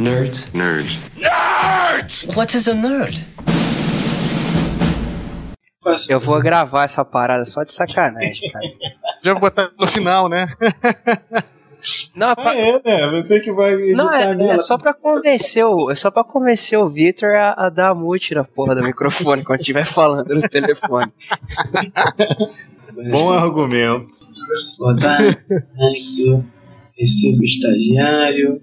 Nerd. Nerd. What is a nerd? Eu vou gravar essa parada só de sacanagem, cara. Já vou botar no final, né? Não, é, pra- Ah, é, né? Você que vai não, é, é só pra convencer o, é só pra convencer o Victor a, a dar mute na porra do microfone quando estiver falando no telefone. Bom argumento. Aqui o recibo estagiário.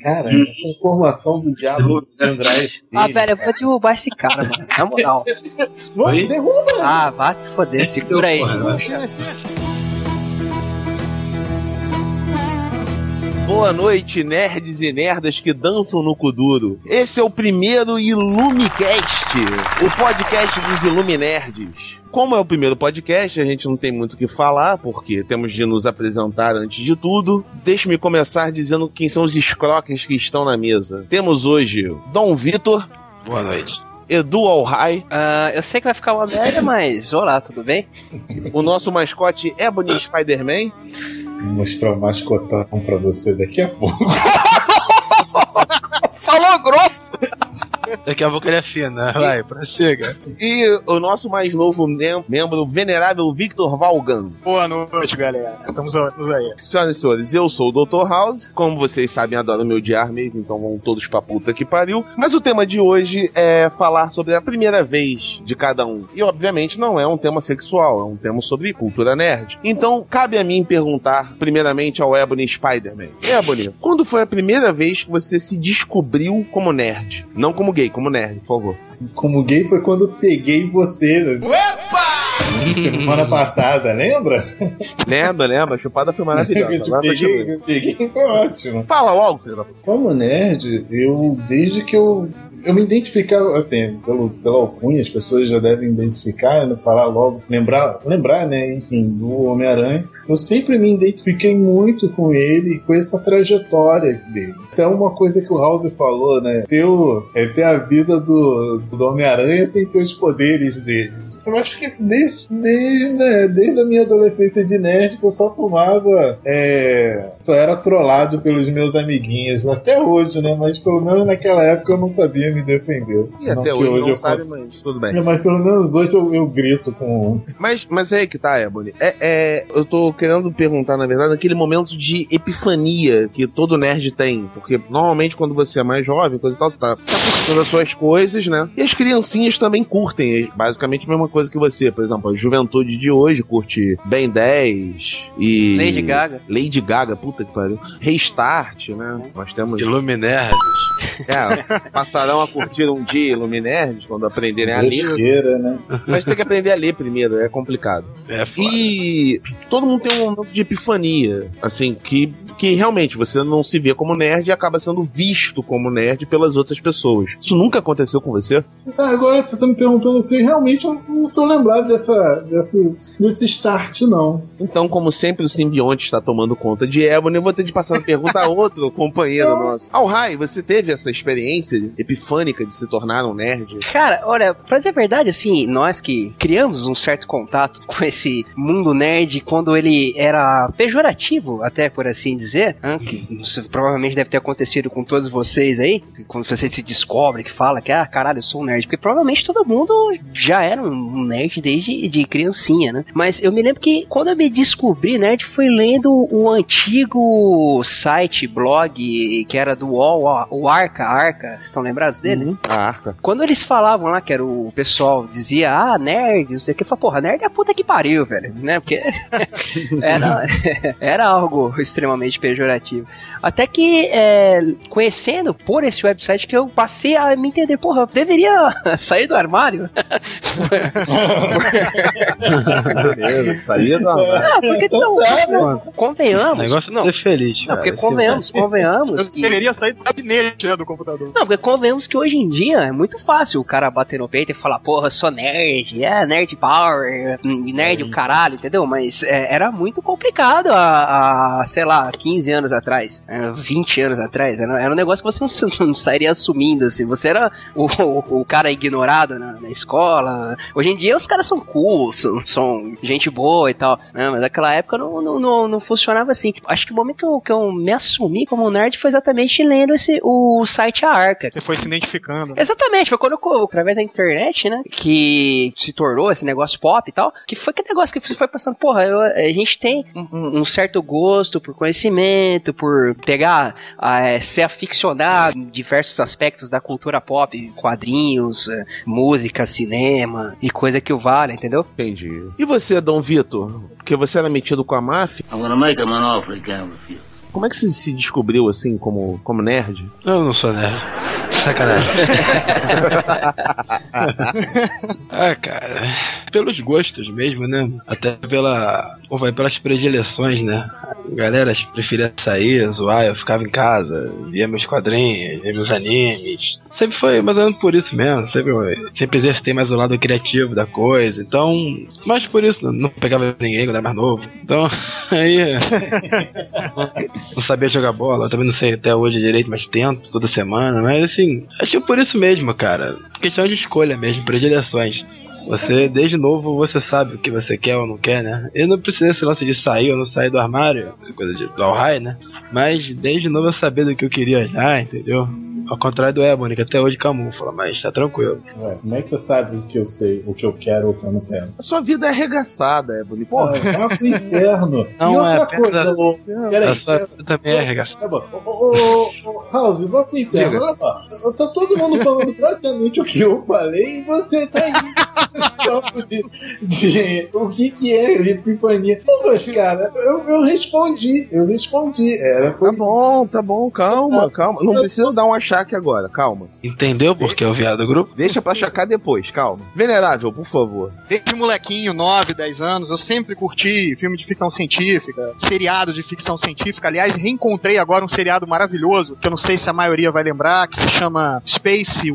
Cara, essa informação do diabo do Andrés. Ah, velho, eu vou derrubar esse cara, mano. Na moral. Vai, derruba! Ah, vai te foder, segura aí. Boa noite, nerds e nerdas que dançam no Kuduro. Esse é o primeiro Ilumicast, o podcast dos Iluminerds. Como é o primeiro podcast, a gente não tem muito o que falar, porque temos de nos apresentar antes de tudo. Deixe-me começar dizendo quem são os escroques que estão na mesa. Temos hoje Dom Vitor, Boa noite. Edu Alhai, Ah, eu sei que vai ficar uma merda, mas olá, tudo bem? o nosso mascote Ebony Spider-Man, Mostrar o mascotão pra você daqui a pouco. Falou grosso! Daqui a pouco ele afina. Vai, prossiga. e o nosso mais novo mem- membro, o venerável Victor Valgan. Boa noite, galera. Estamos estamos aí. Senhoras e senhores, eu sou o Dr. House. Como vocês sabem, adoro me odiar mesmo, então vão todos pra puta que pariu. Mas o tema de hoje é falar sobre a primeira vez de cada um. E obviamente não é um tema sexual, é um tema sobre cultura nerd. Então cabe a mim perguntar, primeiramente, ao Ebony Spider-Man. Ebony, quando foi a primeira vez que você se descobriu como nerd? Não como gay, como nerd, por favor. Como gay foi quando eu peguei você. Né? Semana passada, lembra? Lembra, lembra? A chupada foi maravilhosa. eu peguei, eu peguei, foi ótimo. Fala logo, filho. Como nerd, eu, desde que eu. Eu me identificava, assim, pelo, pela alcunha, as pessoas já devem identificar, né, falar logo, lembrar, lembrar, né, enfim, do Homem-Aranha. Eu sempre me identifiquei muito com ele, com essa trajetória dele. Então, uma coisa que o House falou, né, ter, o- é ter a vida do, do Homem-Aranha sem ter os poderes dele. Eu acho que desde, desde, né, desde a minha adolescência de nerd que eu só tomava. é, só era trollado pelos meus amiguinhos. Até hoje, né? Mas pelo menos naquela época eu não sabia me defender. E até que hoje, não sabe, mas tudo bem. É, mas pelo menos hoje eu, eu grito com. Mas, mas é aí que tá, Ebony. É, é, eu tô querendo perguntar, na verdade, aquele momento de epifania que todo nerd tem. Porque normalmente quando você é mais jovem, coisa e tal, você tá, você tá curtindo as suas coisas, né? E as criancinhas também curtem. Basicamente a mesma coisa que você. Por exemplo, a juventude de hoje curte Ben 10 e. Lady Gaga. Lady Gaga, puta que pariu. Restart, né? Nós temos. Iluminerd. É, passarão a curtir um dia Luminerds quando aprenderem a ler. Né? Mas tem que aprender a ler primeiro, é complicado. É. E todo mundo tem um momento de epifania, assim, que, que realmente você não se vê como nerd e acaba sendo visto como nerd pelas outras pessoas. Isso nunca aconteceu com você? Ah, agora você tá me perguntando assim, realmente eu não tô lembrado dessa, desse, desse start, não. Então, como sempre, o simbionte está tomando conta de Ebony, eu vou ter de passar a pergunta a outro companheiro nosso. Al Rai, você teve essa experiência epifânica de se tornar um nerd? Cara, olha, pra dizer a verdade, assim, nós que criamos um certo contato com esse mundo nerd quando ele era pejorativo, até por assim dizer, né, que isso provavelmente deve ter acontecido com todos vocês aí, quando você se descobre, que fala que, ah, caralho, eu sou um nerd, porque provavelmente todo mundo já era um nerd desde de criancinha, né? Mas eu me lembro que quando eu me descobri nerd foi lendo o antigo site, blog, que era do UOL, o Arca, Arca, vocês estão lembrados dele? A arca. Quando eles falavam lá que era o pessoal dizia, ah, nerd, não sei o que, eu falava, porra, nerd é a puta que pariu, velho, né? Porque era, era algo extremamente pejorativo. Até que, é, conhecendo por esse website, que eu passei a me entender, porra, eu deveria sair do armário. Beleza, saía do armário. Ah, porque não, O convenhamos. negócio é não, ser feliz. não, porque cara. convenhamos, convenhamos Eu que... deveria sair do gabinete né, do computador. Não, porque convenhamos que hoje em dia é muito fácil o cara bater no peito e falar, porra, sou nerd, é nerd power, hum, nerd o caralho, entendeu? Mas é, era muito complicado há, há, sei lá, 15 15 anos atrás, é, 20 anos atrás. Era, era um negócio que você não, não sairia assumindo, assim. Você era o, o, o cara ignorado na, na, escola. Hoje em dia os caras são cool, são, são gente boa e tal, né? Mas naquela época não, não, não, não, funcionava assim. Acho que o momento que eu, que eu me assumi como nerd foi exatamente lendo esse, o site A Arca. Você foi se identificando. Exatamente, foi quando através da internet, né, que se tornou esse negócio pop e tal, que foi aquele negócio que foi passando, porra, eu, a gente tem um, um, certo gosto por conhecimento, por pegar, é, ser aficionado em diversos aspectos da cultura pop, quadrinhos, é, música, cinema e coisa que o vale, entendeu? Entendi. E você, Dom Vitor? Porque você era metido com a máfia? I'm gonna make an offer again with you. Como é que você se descobriu assim como, como nerd? Eu não sou nerd. Sacanagem. ah, cara. Pelos gostos mesmo, né? Até pela. Ou vai pelas predileções, né? A galera preferia sair, zoar, eu ficava em casa, via meus quadrinhos, via meus animes. Sempre foi mais ou menos por isso mesmo. Sempre, sempre exercitei mais o lado criativo da coisa. Então, mais por isso, não pegava ninguém quando era mais novo. Então, aí não sabia jogar bola, também não sei até hoje direito, mas tento toda semana. Mas assim, acho que por isso mesmo, cara. Questão de escolha mesmo, predileções. Você, desde novo, você sabe o que você quer ou não quer, né? Eu não precisa esse lance de sair ou não sair do armário, coisa de, do Alhai, né? Mas desde novo eu sabia do que eu queria já, entendeu? Ao contrário do Ebony, que até hoje camufla, mas tá tranquilo. Ué, como é que você sabe o que eu sei, o que eu quero ou o que eu não quero? A sua vida é arregaçada, Ebony. Porra. Ah, vai pro inferno. Não, e outra é, coisa, você, peraí. A sua vida também é arregaçada. Tá bom. Ô, ô, ô, House, vai pro inferno. Olha lá. Tá todo mundo falando basicamente o que eu falei e você tá aí de, de o que que é epifania. Pô, mas cara, eu, eu respondi. Eu respondi. Era Tá bom, tá bom, calma, calma. Não precisa dar um achaque agora, calma. Entendeu por que é o viado do grupo? Deixa pra achacar depois, calma. Venerável, por favor. Desde molequinho, 9, 10 anos, eu sempre curti filme de ficção científica, seriado de ficção científica. Aliás, reencontrei agora um seriado maravilhoso, que eu não sei se a maioria vai lembrar, que se chama Space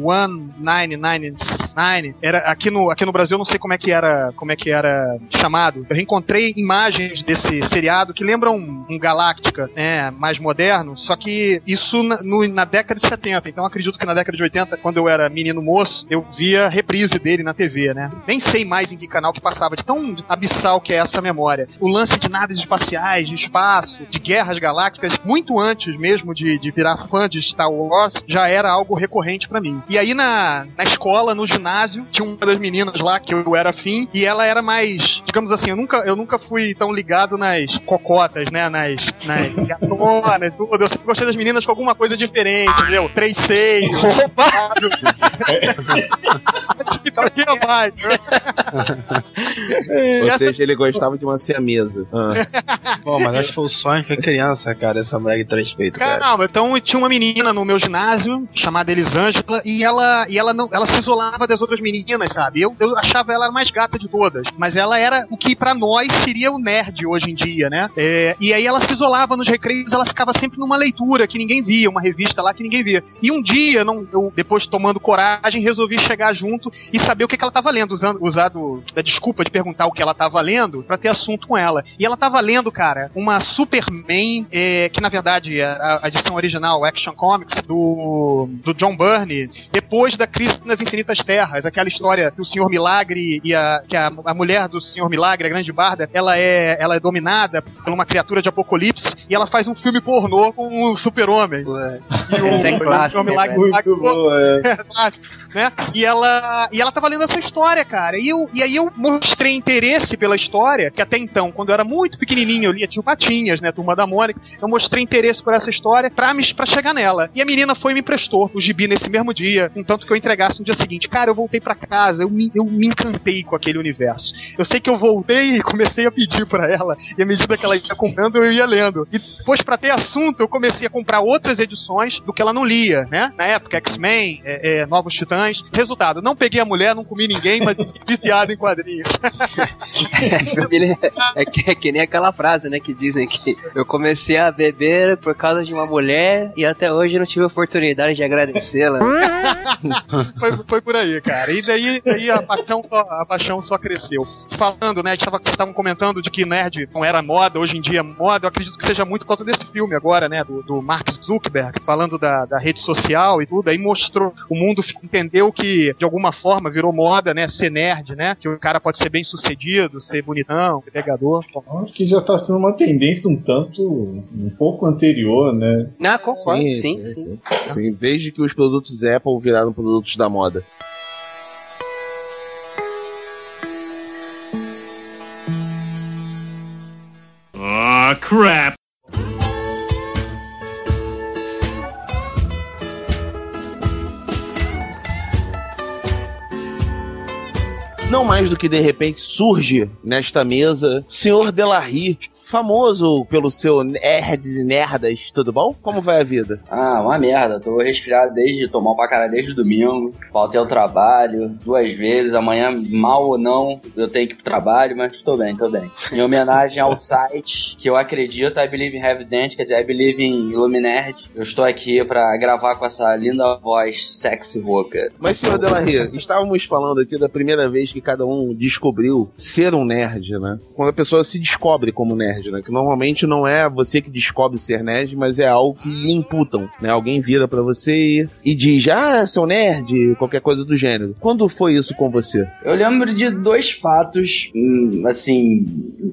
1999. Era aqui no, aqui no Brasil, eu não sei como é que era, como é que era chamado. Eu reencontrei imagens desse seriado que lembram um, um Galáctica, né, mais moderno, só que isso na, no- na década de 70. Então acredito que na década de 80, quando eu era menino moço, eu via reprise dele na TV, né? Nem sei mais em que canal que passava, de tão abissal que é essa memória. O lance de naves espaciais, de espaço, de guerras galácticas, muito antes mesmo de, de virar fã de Star Wars, já era algo recorrente pra mim. E aí na, na escola, no ginásio, tinha uma das meninas lá que eu era afim, e ela era mais, digamos assim, eu nunca, eu nunca fui tão ligado nas cocotas, né? Nas, nas gatonas, tudo. Eu sempre gostei das meninas com alguma coisa diferente, entendeu? Três seios. sabe? Então, tinha mais, né? Ou seja, ele gostava de uma siamesa. Ah. Bom, mas acho que foi o sonho que criança, cara, essa moleque de três peitos, cara. Calma, então tinha uma menina no meu ginásio, chamada Elisângela, e ela, e ela não, ela se isolava das outras meninas, sabe? Eu, eu achava ela mais gata de todas, mas ela era o que pra nós seria o nerd hoje em dia, né? É, e aí ela se isolava nos recreios, ela ficava sempre numa leitura que ninguém via, uma revista lá que ninguém via. E um dia, não, eu, depois tomando coragem, resolvi chegar junto e saber o que, que ela tava lendo, usando, usado a desculpa de perguntar o que ela tava lendo pra ter assunto com ela. E ela tava lendo, cara, uma Superman, é, que na verdade é a, a edição original, Action Comics, do, do John Byrne, depois da Crise nas Infinitas Terras, aquela história que o Senhor Milagre e a, que a, a mulher do Senhor Milagre, a Grande Barda, ela é, ela é dominada por uma criatura de apocalipse e ela faz um filme pornô com o Super-Homem. E o- Esse é o clássico, Milagre- Muito bom, é. Né? E ela, e ela tava lendo essa história, cara. E, eu, e aí eu mostrei interesse pela história, que até então, quando eu era muito pequenininho, eu lia Tio Patinhas, né? Turma da Mônica. Eu mostrei interesse por essa história pra, me, pra chegar nela. E a menina foi e me emprestou o gibi nesse mesmo dia, contanto que eu entregasse no dia seguinte. Cara, eu voltei pra casa, eu me, eu me encantei com aquele universo. Eu sei que eu voltei e comecei a pedir pra ela, e à medida que ela ia comprando, eu ia lendo. E depois, pra ter assunto, eu comecei a comprar outras edições do que ela não lia, né? Na época, X-Men, é, é, Novos Titãs. Resultado, não peguei a mulher, não comi ninguém, mas viciado em quadrinhos. é, que, é que nem aquela frase, né, que dizem que eu comecei a beber por causa de uma mulher e até hoje não tive oportunidade de agradecê-la. foi, foi por aí, cara. E daí, daí a, paixão só, a paixão só cresceu. Falando, né, vocês estavam comentando de que nerd não era moda, hoje em dia é moda, eu acredito que seja muito por causa desse filme agora, né, do, do Mark Zuckerberg, falando da, da rede social e tudo, aí mostrou, o mundo entendeu que de alguma forma virou moda, né, ser nerd, né, que o cara pode ser bem sucedido, ser bonitão, ser pegador. Acho que já tá sendo uma tendência um tanto, um pouco anterior, né? Ah, concordo, sim, sim, sim. sim. sim desde que os produtos Apple viraram produtos da moda. Oh, crap. Não mais do que de repente surge nesta mesa Senhor Delarry, famoso pelo seu nerds e nerdas, tudo bom? Como vai a vida? Ah, uma merda. Tô resfriado desde tomar pra cara desde domingo. Faltei ao trabalho duas vezes. Amanhã, mal ou não, eu tenho que ir pro trabalho, mas estou bem, estou bem. Em homenagem ao site que eu acredito, I Believe in Heavy Dent, quer dizer, I Believe in Illuminerd. Eu estou aqui pra gravar com essa linda voz sexy rouca. Mas, senhor Delarry, estávamos falando aqui da primeira vez que cada um descobriu ser um nerd, né? Quando a pessoa se descobre como nerd né? Que normalmente não é você que descobre ser nerd, mas é algo que lhe imputam, né? Alguém vira para você e, diz, ah, seu nerd, qualquer coisa do gênero. Quando foi isso com você? Eu lembro de dois fatos, hum, assim,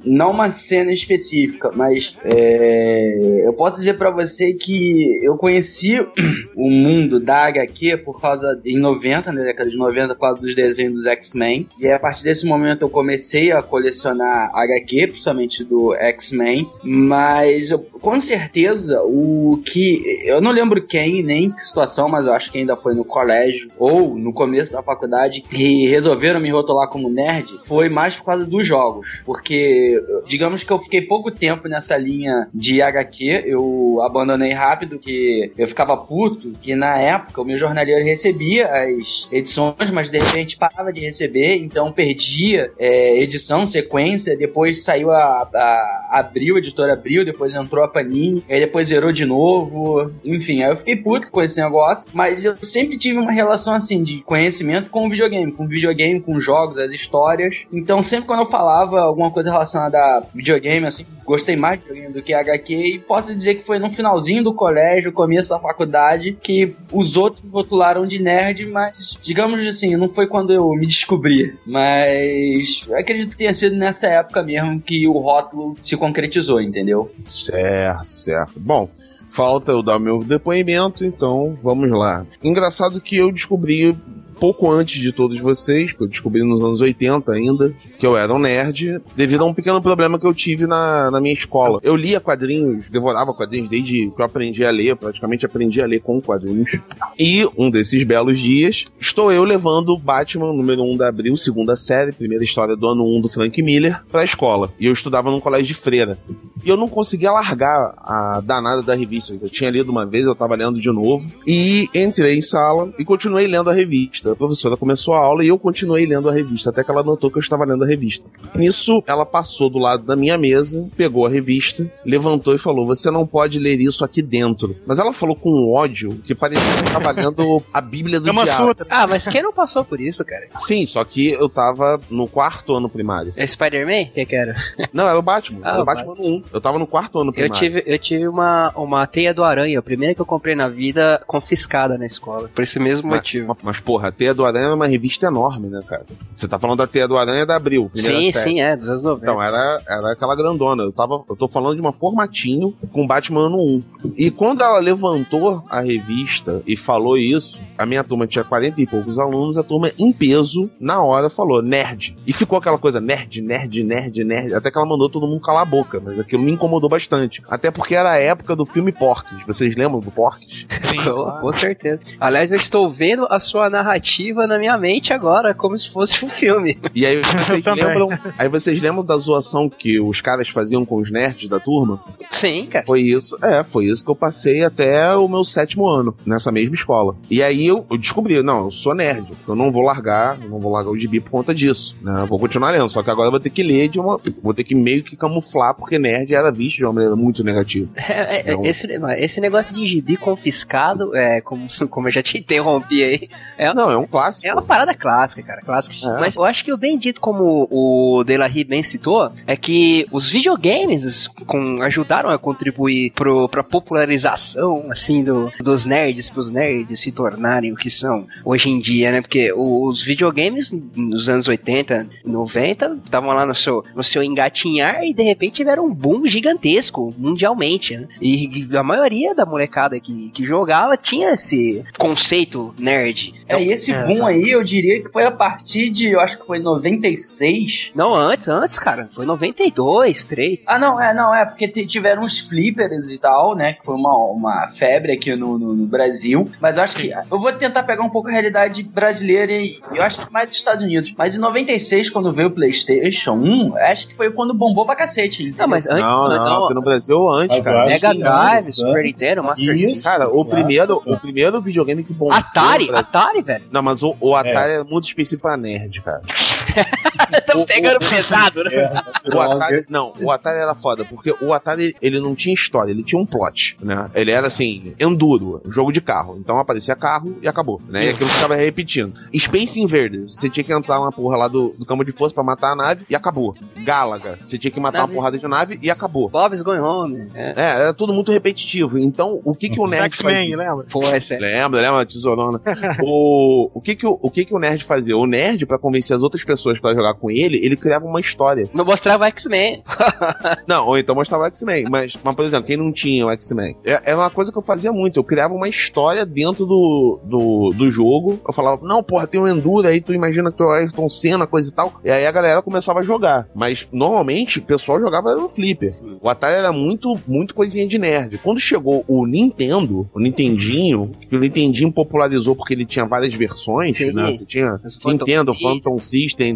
não uma cena específica, mas é, eu posso dizer para você que eu conheci o mundo da HQ por causa, em 90, na década de 90, por causa dos desenhos dos X-Men, e a partir desse momento eu comecei a colecionar HQ, principalmente do X-Men, mas eu, com certeza o que. Eu não lembro quem nem que situação, mas eu acho que ainda foi no colégio ou no começo da faculdade e resolveram me rotular como nerd foi mais por causa dos jogos. Porque, digamos que eu fiquei pouco tempo nessa linha de HQ, eu abandonei rápido, que eu ficava puto, que na época o meu jornaleiro recebia as edições, mas de repente parava de receber, então perdia é, edição, sequência, depois saiu a, a abriu, a editora abriu, depois entrou a Panini, aí depois zerou de novo. Enfim, aí eu fiquei puto com esse negócio, mas eu sempre tive uma relação assim de conhecimento com o videogame, com o videogame, com jogos, as histórias. Então, sempre quando eu falava alguma coisa relacionada a videogame, assim, gostei mais de videogame do que HQ, e posso dizer que foi no finalzinho do colégio, começo da faculdade, que os outros me rotularam de nerd, mas digamos assim, não foi quando eu me descobri, mas acredito que tenha sido nessa época mesmo que o rótulo se concretizou, entendeu? Certo, certo. Bom, falta eu dar meu depoimento, então vamos lá. Engraçado que eu descobri pouco antes de todos vocês, que eu descobri nos anos 80 ainda, que eu era um nerd, devido a um pequeno problema que eu tive na, na minha escola. Eu lia quadrinhos, devorava quadrinhos desde que eu aprendi a ler, praticamente aprendi a ler com quadrinhos. E um desses belos dias, estou eu levando Batman número 1 da Abril, segunda série, primeira história do ano 1 do Frank Miller, pra escola. E eu estudava num colégio de freira. E eu não conseguia largar a danada da revista. Eu tinha lido uma vez, eu estava lendo de novo. E entrei em sala e continuei lendo a revista a professora começou a aula e eu continuei lendo a revista, até que ela notou que eu estava lendo a revista. Nisso, ela passou do lado da minha mesa, pegou a revista, levantou e falou: Você não pode ler isso aqui dentro. Mas ela falou com um ódio que parecia que eu estava lendo a Bíblia do Diabo. Ah, mas quem não passou por isso, cara? Sim, só que eu tava no quarto ano primário. É Spider-Man? Quem que era? Não, era o Batman. Ah, era o Batman, Batman 1. Eu tava no quarto ano primário. Eu tive, eu tive uma, uma teia do aranha, a primeira que eu comprei na vida, confiscada na escola. Por esse mesmo mas, motivo. Mas, porra, Teia do Aranha era uma revista enorme, né, cara? Você tá falando da Teia do Aranha da Abril, Sim, série. sim, é, dos anos 90. Então, era, era aquela grandona. Eu, tava, eu tô falando de uma formatinho com Batman ano 1. E quando ela levantou a revista e falou isso, a minha turma tinha 40 e poucos alunos, a turma em peso, na hora, falou nerd. E ficou aquela coisa nerd, nerd, nerd, nerd. Até que ela mandou todo mundo calar a boca. Mas aquilo me incomodou bastante. Até porque era a época do filme Porques. Vocês lembram do Porques? Sim, com, com certeza. Aliás, eu estou vendo a sua narrativa na minha mente agora, como se fosse um filme. E aí vocês lembram. Aí vocês lembram da zoação que os caras faziam com os nerds da turma? Sim, cara. Foi isso, é, foi isso que eu passei até o meu sétimo ano, nessa mesma escola. E aí eu, eu descobri, não, eu sou nerd, eu não vou largar, não vou largar o gibi por conta disso, né? Eu vou continuar lendo, só que agora eu vou ter que ler de uma. Vou ter que meio que camuflar, porque nerd era visto de uma maneira muito negativa. É, é, então, esse, esse negócio de gibi confiscado, é, como, como eu já te interrompi aí. É, não, é um clássico. É uma parada clássica, cara, clássica. É. Mas eu acho que o bem dito, como o Delarry bem citou, é que os videogames com, ajudaram a contribuir pro, pra popularização, assim, do, dos nerds, pros nerds se tornarem o que são hoje em dia, né? Porque os videogames nos anos 80, 90, estavam lá no seu, no seu engatinhar e de repente tiveram um boom gigantesco mundialmente, né? E a maioria da molecada que, que jogava tinha esse conceito nerd. É, e esse é, boom aí, eu diria que foi a partir de, eu acho que foi 96. Não, antes, antes, cara. Foi 92, 3. Ah, não, é, não, é, porque tiveram uns flippers e tal, né? Que foi uma, uma febre aqui no, no, no Brasil. Mas eu acho que. Eu vou tentar pegar um pouco a realidade brasileira e eu acho que mais dos Estados Unidos. Mas em 96, quando veio o PlayStation 1, acho que foi quando bombou pra cacete. Não, mas antes. Não, não, não no Brasil antes, cara. Mega Drive, Super Nintendo, Master System. Cara, o primeiro, o primeiro videogame que bombou. Atari? Atari, velho? Não, mas o, o Atari é. é muito específico pra nerd, cara. Tão pegando o, pesado, né? É, o Atari, não, o Atari era foda, porque o Atari ele não tinha história, ele tinha um plot, né? Ele era assim, enduro, jogo de carro. Então aparecia carro e acabou, né? E aquilo ficava repetindo. Space Invaders, você tinha que entrar na porra lá do, do campo de força pra matar a nave e acabou. Galaga, você tinha que matar nave. uma porrada de nave e acabou. Bob's Going Home. É. é, era tudo muito repetitivo. Então, o que que o nerd fazia? lembra? Pô, é sério. Lembra, lembra, tesourona. o, o, que que o, o que que o nerd fazia? O nerd, pra convencer as outras pessoas para jogar com ele, ele criava uma história. Não mostrava X-Men. não, ou então mostrava X-Men. Mas, mas, por exemplo, quem não tinha o X-Men? Era é, é uma coisa que eu fazia muito. Eu criava uma história dentro do, do, do jogo. Eu falava, não, porra, tem um Enduro aí, tu imagina que tu é o Ayrton Senna, coisa e tal. E aí a galera começava a jogar. Mas normalmente o pessoal jogava no Flipper. O Atari era muito, muito coisinha de nerd. Quando chegou o Nintendo, o Nintendinho, que o Nintendinho popularizou porque ele tinha várias versões, Sim. né? Você tinha Nintendo, Phantom System,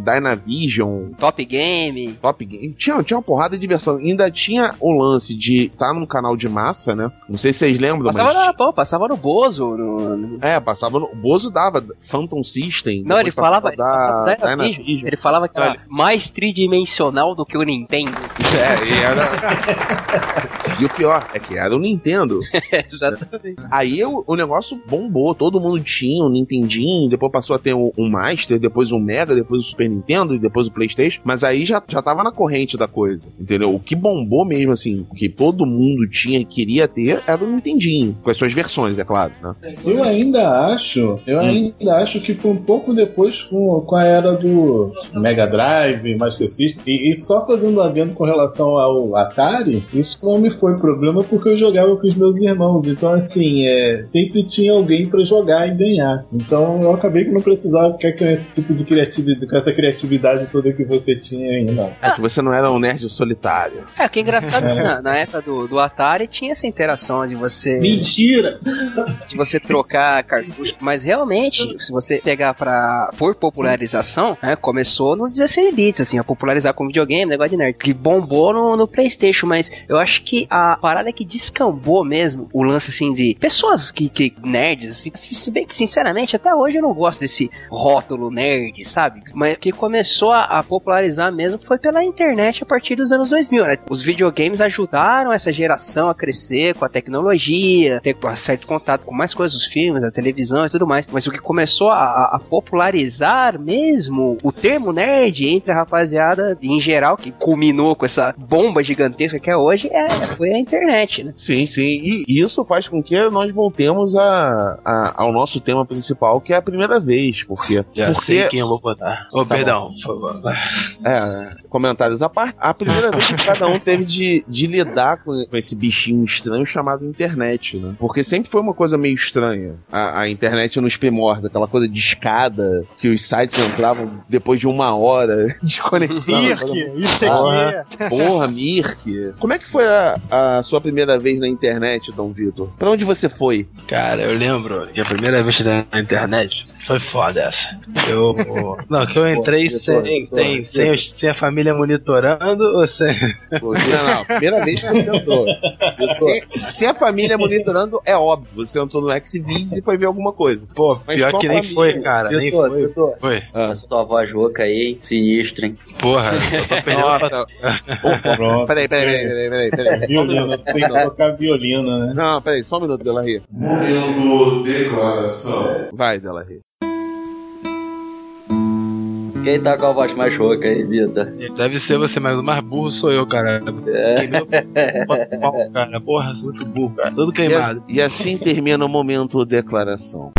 Top Game. Top Game. Tinha, tinha uma porrada de versão. Ainda tinha o lance de estar tá num canal de massa, né? Não sei se vocês lembram, passava mas... No, pô, passava no Bozo. No... É, passava no... O Bozo dava Phantom System. Não, ele falava... Da... Dynavision. Ele falava que era mais tridimensional do que o Nintendo. É, e era... e o pior é que era o Nintendo. Exatamente. Aí o, o negócio bombou. Todo mundo tinha um Nintendinho, depois passou a ter um, um Master, depois um Mega, depois o Super Nintendo, e depois o Playstation. Mas aí já, já tava na corrente da coisa, entendeu? O que bombou mesmo, assim, que todo mundo tinha e queria ter, era o Nintendinho. Com as suas versões, é claro, né? Eu ainda acho, eu hum. ainda acho que foi um pouco depois com, com a era do Mega Drive, Master System. E, e só fazendo adendo com relação ao Atari, isso não me foi problema porque eu jogava com os meus irmãos. Então, assim, é, sempre tinha alguém para jogar e ganhar. Então eu acabei que não precisava ficar com esse tipo de criatividade, com essa criatividade toda que você tinha aí, não. É que você não era um nerd solitário. É, que é engraçado é. que na, na, época do, do Atari tinha essa interação de você. Mentira! De você trocar cartucho. Mas realmente, se você pegar pra. por popularização, né, começou nos 16 bits, assim, a popularizar com videogame, negócio de nerd. Que bombou no, no PlayStation, mas eu acho que a parada que descambou mesmo o lance assim de pessoas que, que nerds, assim, se bem que sinceramente até hoje eu não gosto desse rótulo nerd, sabe? Mas que começou a, a popularizar mesmo foi pela internet a partir dos anos 2000. Né? Os videogames ajudaram essa geração a crescer com a tecnologia, ter certo contato com mais coisas, os filmes, a televisão e tudo mais. Mas o que começou a, a popularizar mesmo o termo nerd entre a rapaziada em geral, que culminou com essa bomba gigantesca que é hoje, é, foi a internet, né? Sim, sim. E isso faz com que nós voltemos a, a ao nosso tema principal, que é a primeira vez. Porque. Já porque... sei quem eu vou botar. Oh, tá perdão, Não, É, comentários à parte. A primeira vez que cada um teve de, de lidar com, com esse bichinho estranho chamado internet, né? Porque sempre foi uma coisa meio estranha. A, a internet nos primórdios, aquela coisa de escada, que os sites entravam depois de uma hora de conexão. Mirk, isso aqui. Porra, porra, Mirk. Como é que foi a, a sua primeira vez na internet, Dom Vitor? Pra onde você foi? Cara, eu lembro que a primeira vez na internet foi foda essa. Eu. Não, que eu entrei Pô, sem, sem, pô, sem, pô. os- sem a família monitorando ou sem. Não, não, primeira vez que você entrou. Se, se a família monitorando, é óbvio. Você entrou no Xvideos e foi ver alguma coisa. Pô, Mas pior que nem família? foi, cara. Nem foi. Vitor, Foi. Ah. essa tua voz rouca aí, hein? Sinistro, hein? Porra, eu tô perdendo Nossa. Pronto. Peraí, peraí, peraí, peraí, peraí. Violino, você tem que tocar violino, né? Não, peraí, só um minuto, Delarry. Momento declaração. Vai, Delarry. Quem tá com a voz mais rouca aí, Vitor? Deve ser você, mas o mais burro sou eu, cara. É. Queimei o pau, cara. Porra, sou muito burro, cara. Todo E, queimado. a- e assim termina o momento declaração.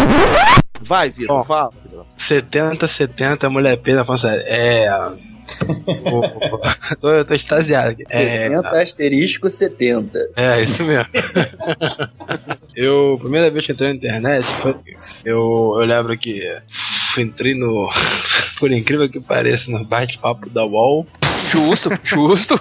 Vai, Vitor, fala. 70, 70, mulher pena, falando sério. É. Pô, tô, eu tô extasiado aqui. É, 70 asterisco 70. É, isso mesmo. eu, primeira vez que entrei na internet, foi, eu, eu lembro que entrei no, por incrível que pareça, no bate-papo da UOL. Justo, justo.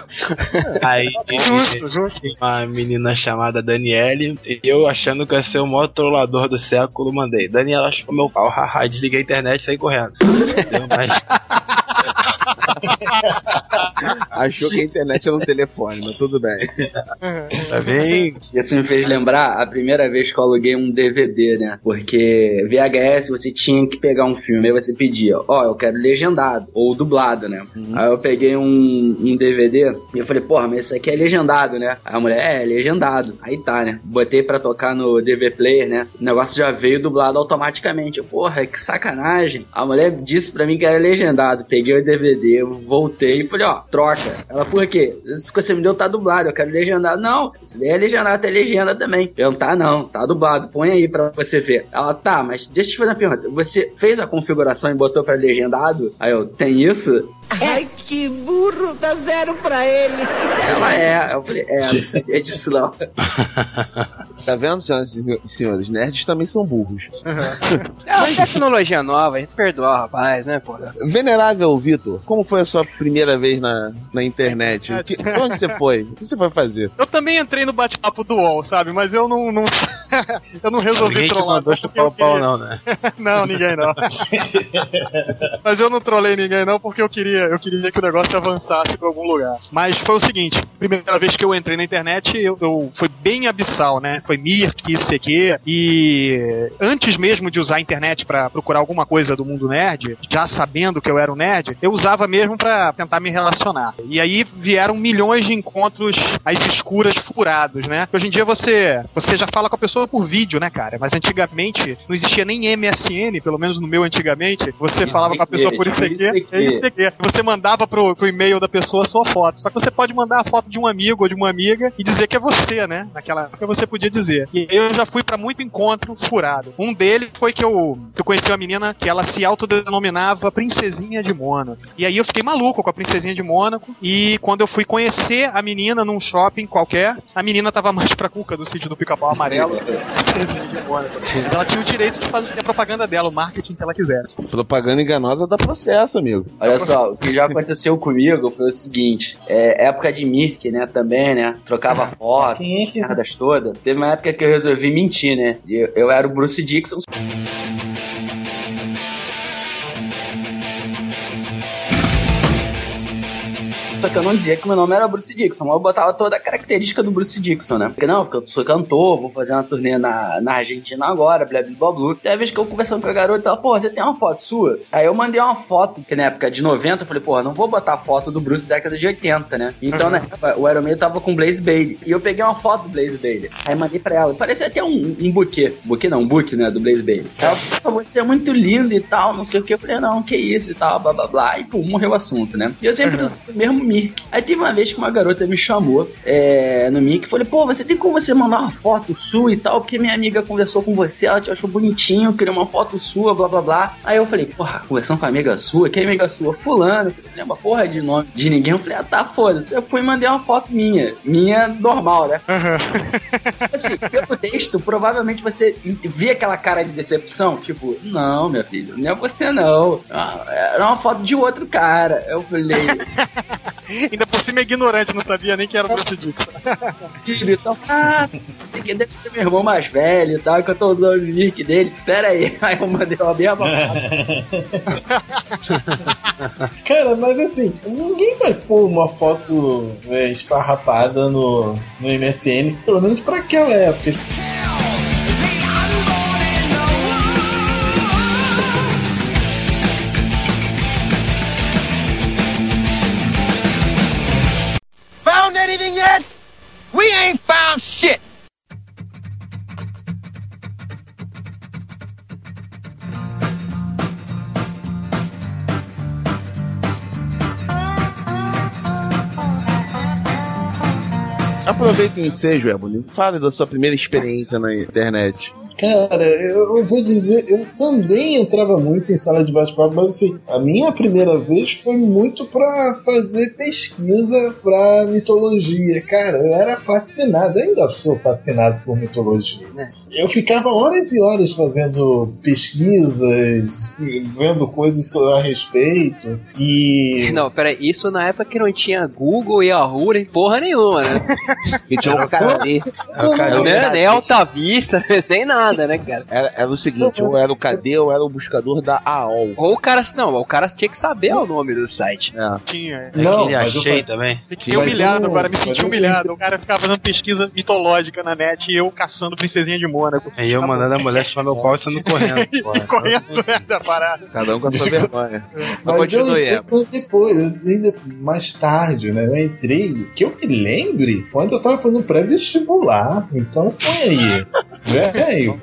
Aí Justo, justo. tinha uma menina chamada Daniele, e eu achando que ia ser o maior trollador do século, mandei. Daniela achou meu pau, haha, desliguei a internet e saí correndo. Entendeu? Mas, Achou que a internet era um telefone, mas tudo bem. tá bem? Isso me fez lembrar a primeira vez que eu aluguei um DVD, né? Porque VHS você tinha que pegar um filme, aí você pedia, ó, eu quero legendado ou dublado, né? Aí eu peguei um, um DVD e eu falei, porra, mas isso aqui é legendado, né? Aí a mulher, é, é legendado. Aí tá, né? Botei pra tocar no DV Player, né? O negócio já veio dublado automaticamente. Eu, porra, que sacanagem. A mulher disse pra mim que era legendado. Peguei o DVD, voltei e falei, ó, troca. Ela, por quê? Isso que você me deu tá dublado, eu quero legendado. Não, isso daí é legendado, tem legenda também. Eu, tá não, tá dublado, põe aí pra você ver. Ela, tá, mas deixa eu te fazer uma pergunta. Você fez a configuração e botou pra legendado? Aí eu, tem isso? Ai, que burro, dá zero pra ele. Ela é. Eu falei, é, não sabia disso não. Tá vendo, senhoras e senhores? Nerds também são burros. É uma tecnologia nova, a gente perdoa o rapaz, né, porra? Venerável Vitor, como foi a sua primeira vez na, na internet? O que- onde você foi? O que você foi fazer? Eu também entrei no bate-papo do UOL, sabe? Mas eu não. não eu não resolvi Ninguém te trollar. mandou chupar eu o pau, não, né? não, ninguém não. Mas eu não trolei ninguém não porque eu queria, eu queria que o negócio avançasse pra algum lugar. Mas foi o seguinte, primeira vez que eu entrei na internet, eu, eu foi bem abissal, né? Foi Mirk, CQ e antes mesmo de usar a internet pra procurar alguma coisa do mundo nerd, já sabendo que eu era um nerd, eu usava mesmo pra tentar me relacionar. E aí vieram milhões de encontros às escuras furados, né? Hoje em dia você você já fala com a pessoa por vídeo, né, cara? Mas antigamente não existia nem MSN, pelo menos no meu antigamente. Você falava com a pessoa por ICQ, ICQ, é ICQ. Você mandava pro, pro e-mail da pessoa a sua foto. Só que você pode mandar a foto de um amigo ou de uma amiga e dizer que é você, né? Naquela época você podia dizer. E eu já fui pra muito encontro furado. Um deles foi que eu, que eu conheci uma menina que ela se autodenominava Princesinha de Mônaco. E aí eu fiquei maluco com a Princesinha de Mônaco. E quando eu fui conhecer a menina num shopping qualquer, a menina tava mais pra cuca do sítio do pica-pau amarelo. Ela tinha o direito de fazer a propaganda dela, o marketing que ela quisesse. Propaganda enganosa dá processo, amigo. Olha só, o que já aconteceu comigo foi o seguinte: é, época de Mirk, né? Também, né? Trocava foto, Quem é que merdas todas. Teve uma época que eu resolvi mentir, né? Eu, eu era o Bruce Dixon. Só que eu não dizia que meu nome era Bruce Dixon, mas eu botava toda a característica do Bruce Dixon, né? Porque não, porque eu sou cantor, vou fazer uma turnê na, na Argentina agora, blá blá blá blá. A vez que eu conversando com a garota, ela, pô, você tem uma foto sua? Aí eu mandei uma foto, que na época de 90, eu falei, porra, não vou botar foto do Bruce da década de 80, né? Então, na época, o Iron Man tava com o Blaze Bailey. E eu peguei uma foto do Blaze Bailey. Aí mandei pra ela. Parecia até um, um buquê. Buquê não, um buquê, né? Do Blaze Bailey. Ela falou, você é muito lindo e tal, não sei o que. Eu falei, não, que isso e tal, blá blá blá. E pô, morreu o assunto, né? E eu sempre usei o mesmo Mirk. Aí teve uma vez que uma garota me chamou é, no Mirk e falou: pô, você tem como você mandar uma foto sua e tal? Porque minha amiga conversou com você, ela te achou bonitinho, queria uma foto sua, blá blá blá. Aí eu falei, porra, conversando com a amiga sua, que amiga sua? Fulano, não lembra porra de nome de ninguém. Eu falei, ah tá, foda-se. Eu fui e mandei uma foto minha. Minha normal, né? Tipo assim, pelo texto, provavelmente você via aquela cara de decepção, tipo, não, minha filha, não é você não. Ah, Era uma foto de outro cara. Eu falei, Ainda por cima é ignorante, não sabia nem que era o prostituto. filho, então, ah, esse aqui deve ser meu irmão mais velho e tal, que eu tô usando o nick dele. Pera aí. Aí eu mandei uma mesma Cara, mas assim, ninguém vai pôr uma foto é, esfarrapada no, no MSN, pelo menos pra aquela época. Found anything yet? We ain't found shit. Aproveita o ensejo, Ebony. Fale da sua primeira experiência na internet. Cara, eu, eu vou dizer, eu também entrava muito em sala de bate-papo, mas assim, a minha primeira vez foi muito pra fazer pesquisa pra mitologia. Cara, eu era fascinado, eu ainda sou fascinado por mitologia. Eu ficava horas e horas fazendo pesquisas, vendo coisas a respeito, e. Não, peraí, isso na época que não tinha Google e Yahoo, nem porra nenhuma, né? E tinha um KD. Não era nem Alta Vista, nem nada, né, cara? Era, era o seguinte, ou era o KD ou era o buscador da AOL. Ou o cara, não, o cara tinha que saber o nome do site. É. Tinha. Não, Aquele mas eu achei fa- também. Fiquei humilhado eu- agora, me senti eu- humilhado. O cara ficava fazendo pesquisa mitológica na net e eu caçando princesinha de Mônaco. Aí eu mandando a mulher chupar meu pau e saindo correndo. E correndo né, da parada. Cada um com a sua vergonha. Mas Mas eu continue, entrei Ebony. depois, eu ainda mais tarde, né? Eu entrei, que eu me lembre, quando eu tava fazendo pré-vestibular. Então foi aí. Velho,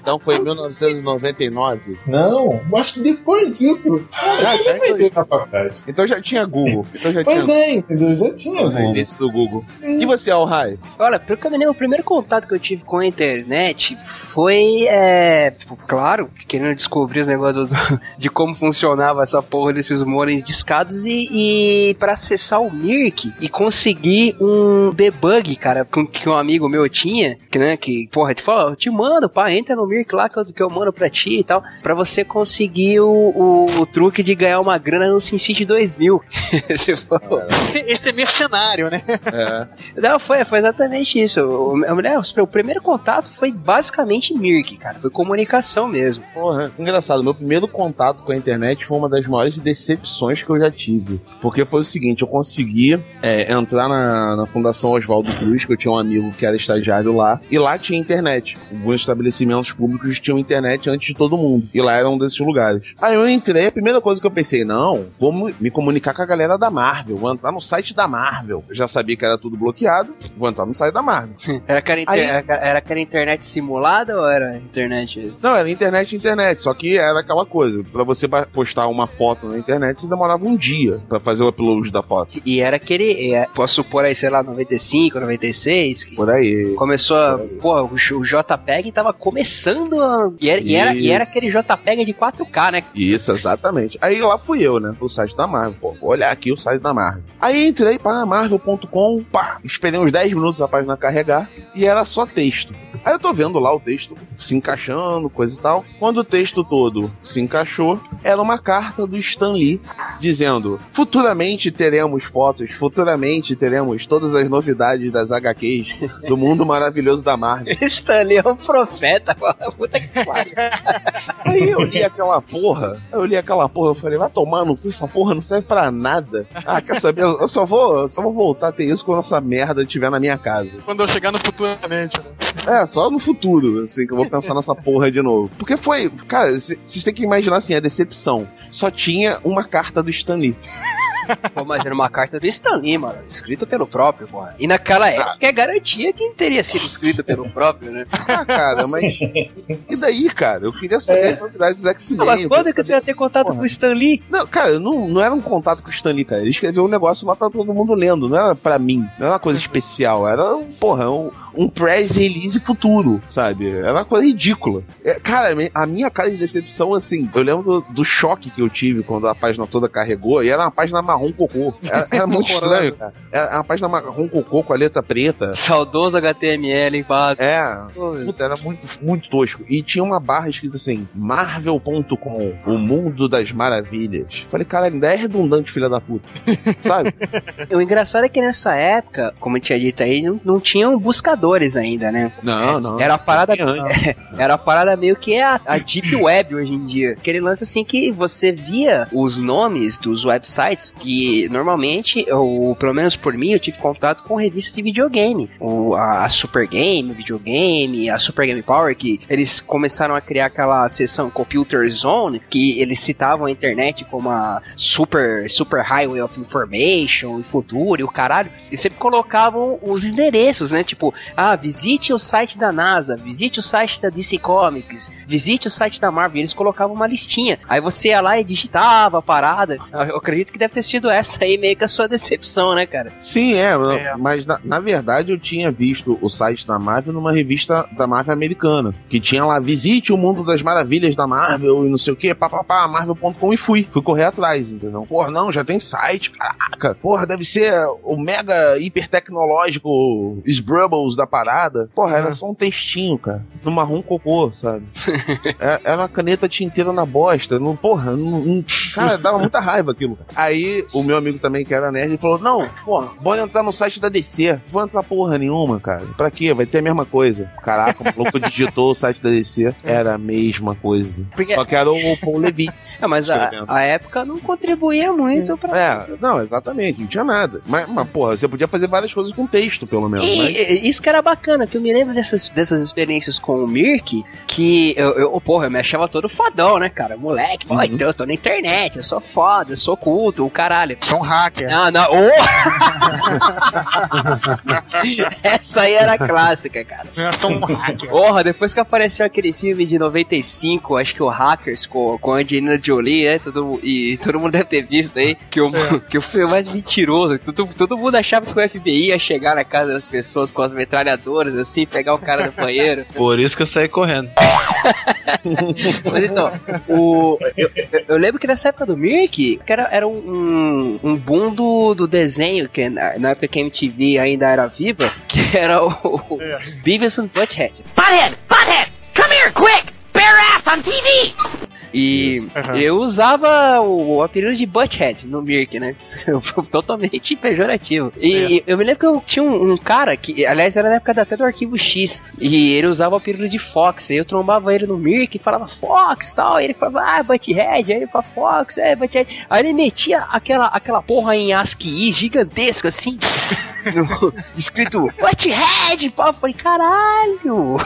Então foi em 1999. Não, acho que depois disso. Cara, Ah, já foi. na faculdade. Então já tinha Google. Então já Pois tinha é, entendeu? Já tinha no Google. início do Google. E você, Alhai? Olha, pelo que eu me lembro, o primeiro contato que eu tive com a internet foi, é, tipo, claro, querendo descobrir os negócios do- de como funcionava essa porra desses modems discados e, e para acessar o Mirk e conseguir um debug, cara, com- que um amigo meu tinha, que, né, que, porra, te fala, eu te mando, pá, entra no Mirk lá que eu, que eu mando pra ti e tal, pra você conseguir o, o, o truque de ganhar uma grana no SimCity 2000. Você falou, Esse é mercenário, né? É. não, foi, foi exatamente isso. O, o, o- o primeiro contato foi basicamente Mirk, cara. Foi comunicação mesmo. Porra, engraçado, meu primeiro contato com a internet foi uma das maiores decepções que eu já tive. Porque foi o seguinte, eu consegui é, entrar na, na Fundação Oswaldo Cruz, que eu tinha um amigo que era estagiário lá, e lá tinha internet. Alguns estabelecimentos públicos tinham internet antes de todo mundo. E lá era um desses lugares. Aí eu entrei, a primeira coisa que eu pensei, não, vou mu- me comunicar com a galera da Marvel, vou entrar no site da Marvel. Eu já sabia que era tudo bloqueado, vou entrar no site da Marvel. Era aquela, inter- Aí- era, era aquela internet simulada ou era internet. Não, era internet, internet. Só que era aquela coisa. Pra você postar uma foto na internet, você demorava um dia pra fazer o upload da foto. E era aquele. é, posso supor aí, sei lá, 95, 96. Que Por aí. começou a. Pô, o, o JPEG tava começando a. E era, e, era, e era aquele JPEG de 4K, né? Isso, exatamente. Aí lá fui eu, né? Pro site da Marvel. Pô, vou olhar aqui o site da Marvel. Aí entrei para marvel.com, pá, esperei uns 10 minutos a página carregar e era só texto. Aí eu tô vendo lá o texto se encaixando, coisa e tal. Quando o texto todo se encaixou, era uma carta do Stan Lee dizendo: futuramente teremos fotos, futuramente teremos todas as novidades das HQs do mundo maravilhoso da Marvel. Stanley é um profeta, mano. Puta que pariu. Aí eu li aquela porra, eu li aquela porra, eu falei, vai tomar no cu, essa porra não serve pra nada. Ah, quer saber? Eu só vou, eu só vou voltar a ter isso quando essa merda estiver na minha casa. Quando eu chegar no futuramente, né? É, só no futuro, assim, que eu vou pensar nessa porra de novo. Porque foi, cara, vocês têm que imaginar assim, a decepção. Só tinha uma carta do Stan Lee. Pô, mas era uma carta do Stan Lee, mano. Escrito pelo próprio, porra. E naquela época é garantia que teria sido escrito pelo próprio, né? Ah, cara, mas. E daí, cara? Eu queria saber as novidades do X-Men. Ah, mas eu quando queria que tu ia ter contato com o Stan Lee? Não, cara, não, não era um contato com o Stanley, cara. Ele escreveu um negócio lá pra todo mundo lendo. Não era pra mim. Não era uma coisa especial. Era, um, porra, um, um press-release futuro, sabe? Era uma coisa ridícula. É, cara, a minha cara de decepção, assim, eu lembro do, do choque que eu tive quando a página toda carregou. E era uma página marrom cocô. Era, era muito estranho, cara. Era uma página marrom cocô com a letra preta. Saudoso HTML embaixo. É, puta, era muito, muito tosco. E tinha uma barra escrita assim: Marvel.com, o mundo das maravilhas. Falei, cara, ainda é redundante, filha da puta. Sabe? O engraçado é que nessa época, como eu tinha dito aí, não, não tinham buscadores ainda, né? Não, não. Era a parada, era a parada meio que a, a Deep Web hoje em dia. Aquele lance assim que você via os nomes dos websites que normalmente, ou pelo menos por mim, eu tive contato com revistas de videogame. O, a, a Super Game, videogame, a Super Game Power, que eles começaram a criar aquela seção Computer Zone, que eles citavam a internet como a Super, super Highway of Information e futuro e o caralho, e sempre colocavam os endereços, né? Tipo, ah, visite o site da NASA, visite o site da DC Comics, visite o site da Marvel. E eles colocavam uma listinha. Aí você ia lá e digitava a parada. Eu acredito que deve ter sido essa aí meio que a sua decepção, né, cara? Sim, é, é. mas na, na, verdade eu tinha visto o site da Marvel numa revista da Marvel americana, que tinha lá, visite o mundo das maravilhas da Marvel e não sei o que, papapá, marvel.com e fui. Fui correr atrás, entendeu? Porra, não, já tem site, caraca. Porra, deve ser o mega hiper tecnológico Sbrubbles da parada. Porra, era só um textinho, cara. No marrom cocô, sabe? é, era uma caneta tinteira na bosta. Não, porra, não, não, cara, dava muita raiva aquilo. Aí o meu amigo também, que era nerd, falou: Não, porra, bora entrar no site da DC. Não vou entrar porra nenhuma, cara. Pra quê? Vai ter a mesma coisa. Caraca, o louco digitou o site da DC. Era a mesma coisa. Porque... Só que era o Paul Levitz. É, mas a, a, época não contribuía muito pra. É, não, exatamente, não tinha nada. Mas, mas, porra, você podia fazer várias coisas com texto, pelo menos. E, mas... Isso que era bacana, que eu me lembro dessas, dessas experiências com o Mirk, que eu, eu, porra, eu me achava todo fodão, né, cara? Moleque, pô, uhum. então eu tô na internet, eu sou foda, eu sou culto, o caralho. Sou um hacker. Não, não, oh! Essa aí era clássica, cara. Eu sou um hacker. Porra, depois que apareceu aquele filme de 95, acho que o Hackers com, com a Angelina Jolie, né? Todo, e todo mundo deve ter visto aí, que o, é. que o filme mais mentiroso. Todo, todo mundo achava que o FBI ia chegar na casa das pessoas com as metralhadoras, assim, pegar o cara no banheiro. Por isso que eu saí correndo. Mas então, o, eu, eu, lembro que nessa época do Mirk, que era, era um, um boom do, do desenho, que na, na época que a MTV ainda era viva, que era o, o é. Beavis and Butthead. Butthead! Butthead! Come here, quick! Bare ass on TV! E uhum. eu usava o, o, apelido de Butthead no Mirk, né? Totalmente pejorativo. E é. eu me lembro que eu tinha um, um, cara que, aliás, era na época até do arquivo X, e ele usava o apelido de Fox. E eu trombava ele no Mirk e falava Fox e tal. E ele falava, ah, Butthead. Aí ele falava Fox, é, Butthead. Aí ele metia aquela, aquela porra em ASCII gigantesco assim, no, escrito Butthead. Pô, eu falei, caralho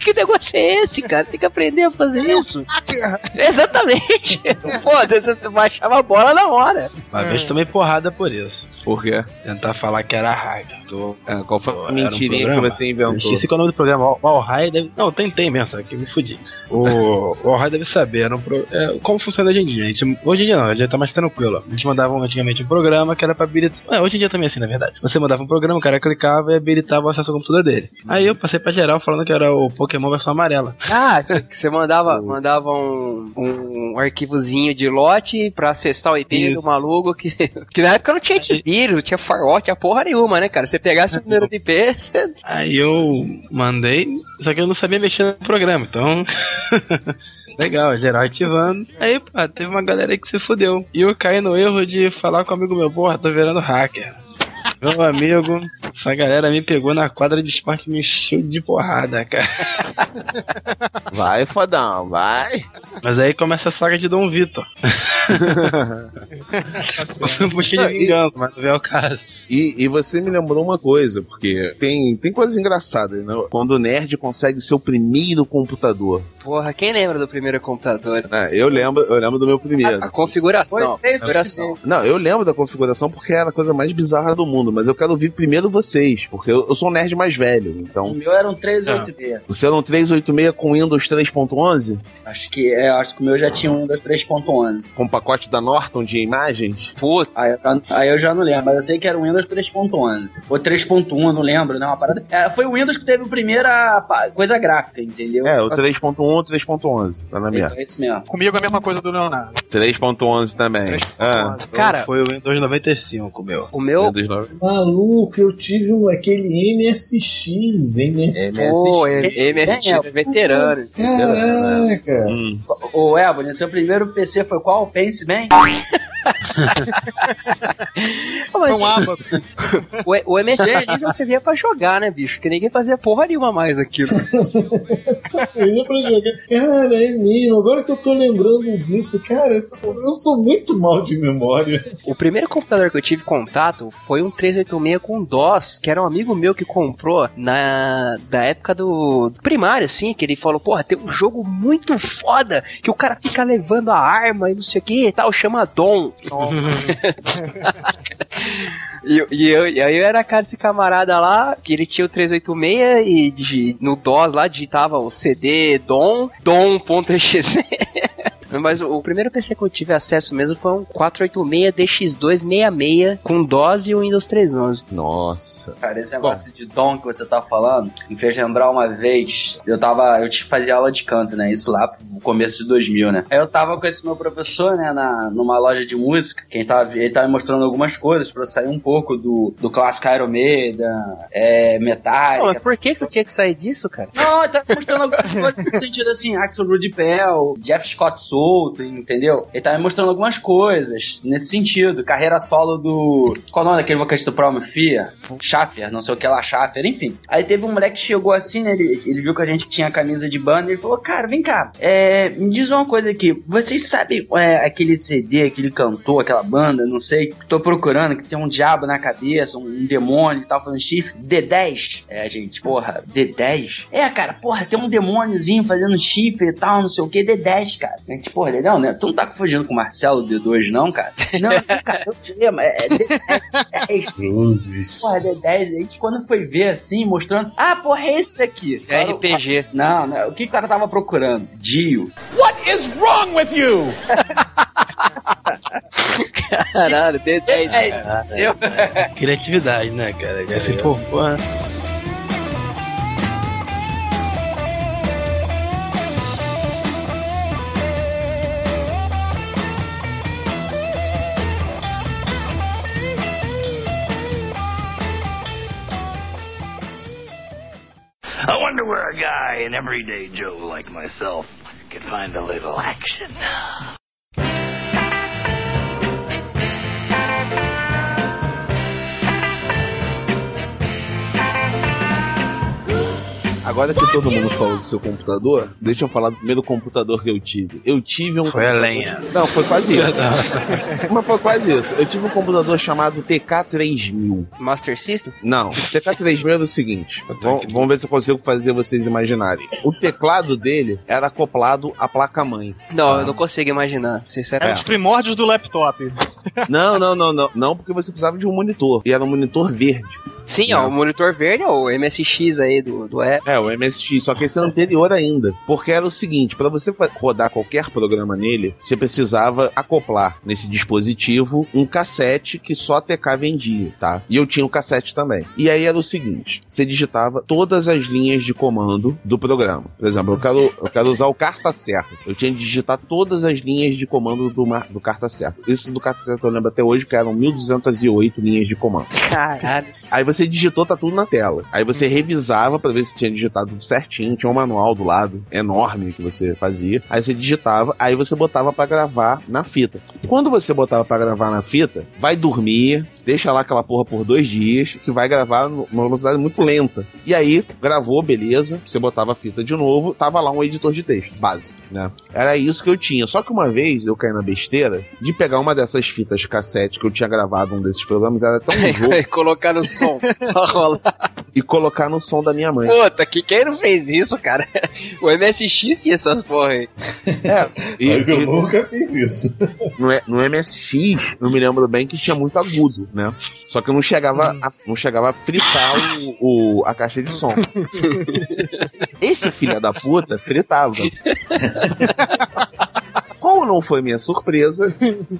que negócio é esse, cara? Tem que aprender a fazer isso. Exatamente. Foda-se, você baixava a bola na hora. Uma vez tomei porrada por isso. Por quê? Tentar falar que era hacker. Tô, é, qual foi a mentirinha um que você inventou? Eu esqueci qual é o nome do programa. O All deve... Não, tentei mesmo, só que me fudi. O, o All deve saber era um pro... é, como funciona hoje em dia. Gente, hoje em dia não, já tá mais tranquilo. A gente mandava antigamente um programa que era pra habilitar. É, hoje em dia também é assim, na verdade. Você mandava um programa, o cara clicava e habilitava o acesso ao computador dele. Aí eu passei pra geral falando que era o Pokémon versão amarela. Ah, você mandava, mandava um, um arquivozinho de lote pra acessar o IP Isso. do maluco que, que na época não tinha antivírus, não tinha firewall, tinha porra nenhuma, né, cara? Você pegasse o número de IP, você... Aí eu mandei, só que eu não sabia mexer no programa, então... Legal, geral ativando. Aí, pá, teve uma galera aí que se fudeu. E eu caí no erro de falar com um amigo meu, porra, tô virando hacker. Meu amigo, essa galera me pegou na quadra de esporte e me encheu de porrada, cara. Vai, fodão, vai. Mas aí começa a saga de Dom Vitor. Eu puxei de vingança, mas não é o caso. E, e você me lembrou uma coisa, porque tem, tem coisas engraçadas, né? Quando o nerd consegue seu primeiro computador. Porra, quem lembra do primeiro computador? É, eu lembro, eu lembro do meu primeiro. A, a configuração. Foi configuração. Não, eu lembro da configuração porque era a coisa mais bizarra do mundo, mas eu quero ouvir primeiro vocês, porque eu, eu sou um nerd mais velho, O então. meu era um 386. Você era um 386 com Windows 3.11? Acho que é, acho que o meu já tinha um Windows 3.11. Com pacote da Norton de imagens? Puta. Aí, eu já- aí eu já não lembro, mas eu sei que era o Windows 3.11. Ou 3.1, eu não lembro, né? Uma parada. É, foi o Windows que teve a primeira coisa gráfica, entendeu? É, o 3.1 ou 3.11, tá na minha. É esse mesmo. Comigo a mesma coisa do Leonardo. 3.11 também. Ah, Cara, Foi o Windows 95, meu. o meu. Windows 9. Maluco, eu tive um, aquele MSX, MS. Pô, É, MSX é, veterano. Caraca. Hum. Ô, Ebony, seu primeiro PC foi qual? Pense bem. Mas um abaco. o, o MSX não servia pra jogar, né, bicho? Que ninguém fazia porra nenhuma mais aquilo. Eu ia pra jogar. Cara, é mesmo. Agora que eu tô lembrando disso, cara, eu sou- eu sou muito mal de memória. O primeiro computador que eu tive contato foi um 386 com DOS, que era um amigo meu que comprou na da época do primário, assim, que ele falou, porra, tem um jogo muito foda, que o cara fica levando a arma e não sei o que e tal, chama Dom. E, e eu, e aí eu era cara desse camarada lá, que ele tinha o 386 e no DOS lá digitava o CD Dom, Dom.exe. Mas o, o primeiro PC que eu tive acesso mesmo foi um 486 DX266 com DOS e o Windows 311. Nossa. Cara, esse negócio de dom que você tá falando me fez lembrar uma vez. Eu tava. Eu te fazia aula de canto, né? Isso lá no começo de 2000, né? Aí eu tava com esse meu professor, né? Na, numa loja de música. Quem tava, ele tava me mostrando algumas coisas pra eu sair um pouco do, do clássico Iron Maiden, é, Metallica. Pô, mas por que, que eu tinha que sair disso, cara? Não, ele tava mostrando algumas coisas no sentido assim, Axel Rudy Pell, Jeff Scott solto, entendeu? Ele tava me mostrando algumas coisas nesse sentido. Carreira solo do. Qual o nome daquele vocalista do Prom Fear? Schaffer, não sei o que lá, Schaffer, enfim. Aí teve um moleque que chegou assim, né? Ele, ele viu que a gente tinha camisa de banda e ele falou: Cara, vem cá, é, me diz uma coisa aqui. Vocês sabem é, aquele CD, aquele cantor, aquela banda, não sei, tô procurando, que tem um diabo na cabeça, um, um demônio e tal, fazendo chifre? D10? É, gente, porra, D10? É, cara, porra, tem um demôniozinho fazendo chifre e tal, não sei o que, D10, cara. A gente, porra, legal, né? Tu não tá confundindo com o Marcelo D2, não, cara? Não, cara, eu sei, mas é D10. Cruzes. Porra, D10, a gente quando foi ver assim, mostrando, ah, porra, é esse daqui. RPG. Não, não, o que o cara tava procurando? Dio. What is wrong with you? Caralho, D10. É, cara. eu, Criatividade, né, cara? Assim, pô, porra. Like myself, can find a little action. Agora que todo mundo falou do seu computador, deixa eu falar do primeiro computador que eu tive. Eu tive um. Foi a lenha. Não, foi quase isso. Mas foi quase isso. Eu tive um computador chamado TK3000. Master System? Não, o TK3000 era o seguinte. Vamos, vamos ver se eu consigo fazer vocês imaginarem. O teclado dele era acoplado à placa-mãe. Não, Ah. eu não consigo imaginar, Era sinceramente. os primórdios do laptop. Não, não, não, não. Não, porque você precisava de um monitor. E era um monitor verde. Sim, ó, o monitor verde é o MSX aí do, do Apple. É, o MSX, só que esse é anterior ainda. Porque era o seguinte, para você rodar qualquer programa nele, você precisava acoplar nesse dispositivo um cassete que só a TK vendia, tá? E eu tinha o cassete também. E aí era o seguinte, você digitava todas as linhas de comando do programa. Por exemplo, eu quero, eu quero usar o carta certo. Eu tinha que digitar todas as linhas de comando do, mar- do carta certo. Isso do carta certo eu lembro até hoje que eram 1208 linhas de comando. Caralho. Aí você digitou, tá tudo na tela. Aí você revisava pra ver se tinha digitado tudo certinho. Tinha um manual do lado, enorme, que você fazia. Aí você digitava, aí você botava pra gravar na fita. Quando você botava pra gravar na fita, vai dormir, deixa lá aquela porra por dois dias, que vai gravar numa velocidade muito lenta. E aí, gravou, beleza, você botava a fita de novo, tava lá um editor de texto, básico, né? Era isso que eu tinha. Só que uma vez eu caí na besteira de pegar uma dessas fitas cassete que eu tinha gravado um desses programas, era tão louco. e colocar no som, só rolar. e colocar no som da minha mãe. Puta, que quem não fez isso, cara? O MSX tinha essas porra aí. É, e, Mas eu e nunca fiz isso. no, E- no MSX, eu me lembro bem que tinha muito agudo, né? Só que eu não chegava, a, não chegava a fritar o, o- a caixa de som. Esse filho da puta fritava. Como não foi minha surpresa,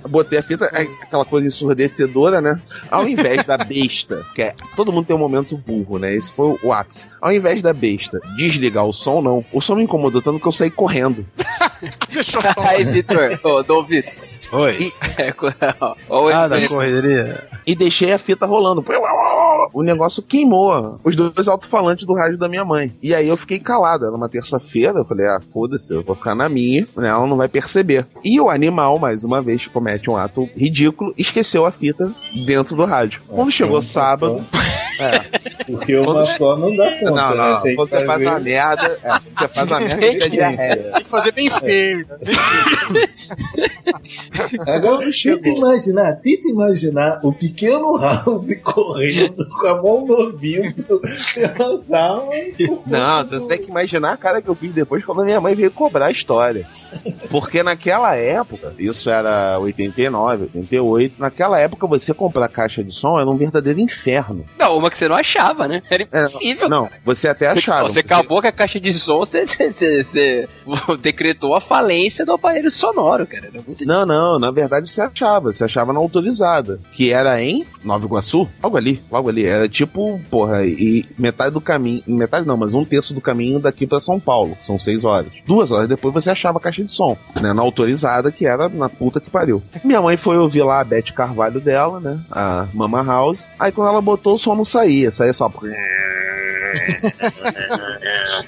botei a fita, é aquela coisa ensurdecedora, né? Ao invés da besta, que é. Todo mundo tem um momento burro, né? Esse foi o ápice. Ao invés da besta desligar o som, não. O som me incomodou tanto que eu saí correndo. Aí, Vitor, ô, Dom Vitor. Oi. É, ó, ó, Ah, da correria. e deixei a fita rolando. O negócio queimou os dois alto-falantes do rádio da minha mãe. E aí eu fiquei calado. Era uma terça-feira. Eu falei, ah, foda-se, eu vou ficar na minha, né? Ela não vai perceber. E o animal, mais uma vez, comete um ato ridículo, esqueceu a fita dentro do rádio. Quando chegou sábado. É. Porque uma só não dá conta. Não, né? não, Tem que quando você faz fazer- uma merda, é, quando você faz uma merda, isso é diarreia. Tem que fazer bem feio. né? Agora, tenta imaginar, tenta imaginar o pequeno House correndo com a mão no ouvido pela sala. Não, você tem que imaginar a cara que eu fiz depois quando a minha mãe veio cobrar a história. Porque naquela época, isso era 89, 88, naquela época você comprar caixa de som era um verdadeiro inferno. Não, uma que você não achava, né? Era impossível. Não, você até Você- achava. Você, acabou com a caixa de som, você, você- você- você decretou a falência do aparelho sonoro, cara. Era muito Não, não, na verdade você achava, você achava na autorizada, que era em Nova Iguaçu, logo ali, logo ali, era tipo, porra, e metade do caminho, metade não, mas um terço do caminho daqui pra São Paulo, são seis horas. Duas horas depois você achava a caixa de som, né, na autorizada, que era na puta que pariu. Minha mãe foi ouvir lá a Beth Carvalho dela, né, a Mama House, aí quando ela botou o som não saía, saía só...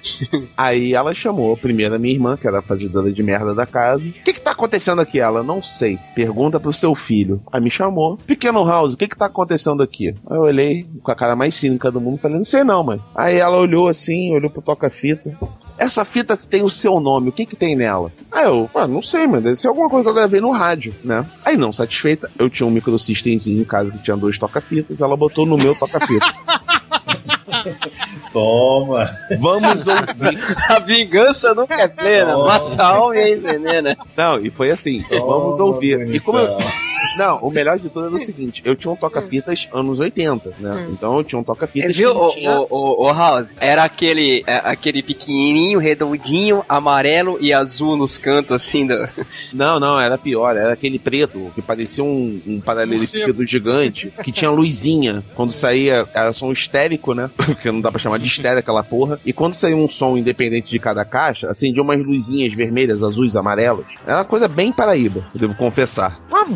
Aí ela chamou primeiro a minha irmã, que era a fazedora de merda da casa. O que que tá acontecendo aqui? Ela, não sei. Pergunta pro seu filho. Aí me chamou. Pequeno House, o que que tá acontecendo aqui? Aí eu olhei com a cara mais cínica do mundo, falei, não sei não, mãe. Aí ela olhou assim, olhou pro toca-fita. Essa fita tem o seu nome, o que que tem nela? Aí eu, ah, não sei, mas deve ser alguma coisa que eu gravei no rádio, né? Aí não satisfeita, eu tinha um microsystemzinho em casa que tinha dois toca-fitas, ela botou no meu toca-fita. Toma! Vamos ouvir. A vingança nunca é plena. Toma. Mata a alma e envenena. Não, e foi assim, Toma, vamos ouvir. E como eu, bonitão. Não, o melhor de tudo era o seguinte: eu tinha um toca-fitas anos 80, né? Então eu tinha um toca-fitas Viu, o, tinha. o, o, o House? Era aquele, é, aquele pequenininho, redondinho, amarelo e azul nos cantos, assim, do... Não, não, era pior, era aquele preto que parecia um, um paralelepípedo gigante, que tinha luzinha. Quando saía, era som histérico, né? Porque não dá pra chamar de estéreo aquela porra. E quando saía um som independente de cada caixa, acendia umas luzinhas vermelhas, azuis, amarelas. Era uma coisa bem paraíba, eu devo confessar. Mas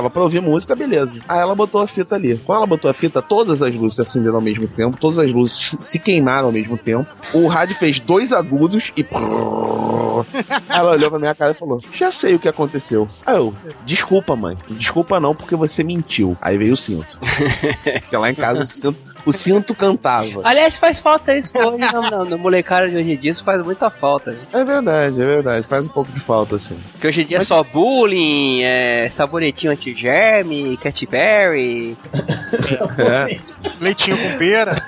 dava pra ouvir música, beleza. Aí ela botou a fita ali. Quando ela botou a fita, todas as luzes se acenderam ao mesmo tempo, todas as luzes se queimaram ao mesmo tempo. O rádio fez dois agudos e. Ela olhou pra minha cara e falou: Já sei o que aconteceu. Aí eu, desculpa, mãe. Desculpa não, porque você mentiu. Aí veio o cinto. Porque lá em casa o cinto, o cinto cantava. Aliás, faz falta isso hoje, não, não, no molecada de hoje em dia isso faz muita falta. Viu? É verdade, é verdade. Faz um pouco de falta, assim. Porque hoje em dia é só bullying, é, sabonetinho anti-germe, cat berry. É. Leitinho com pera.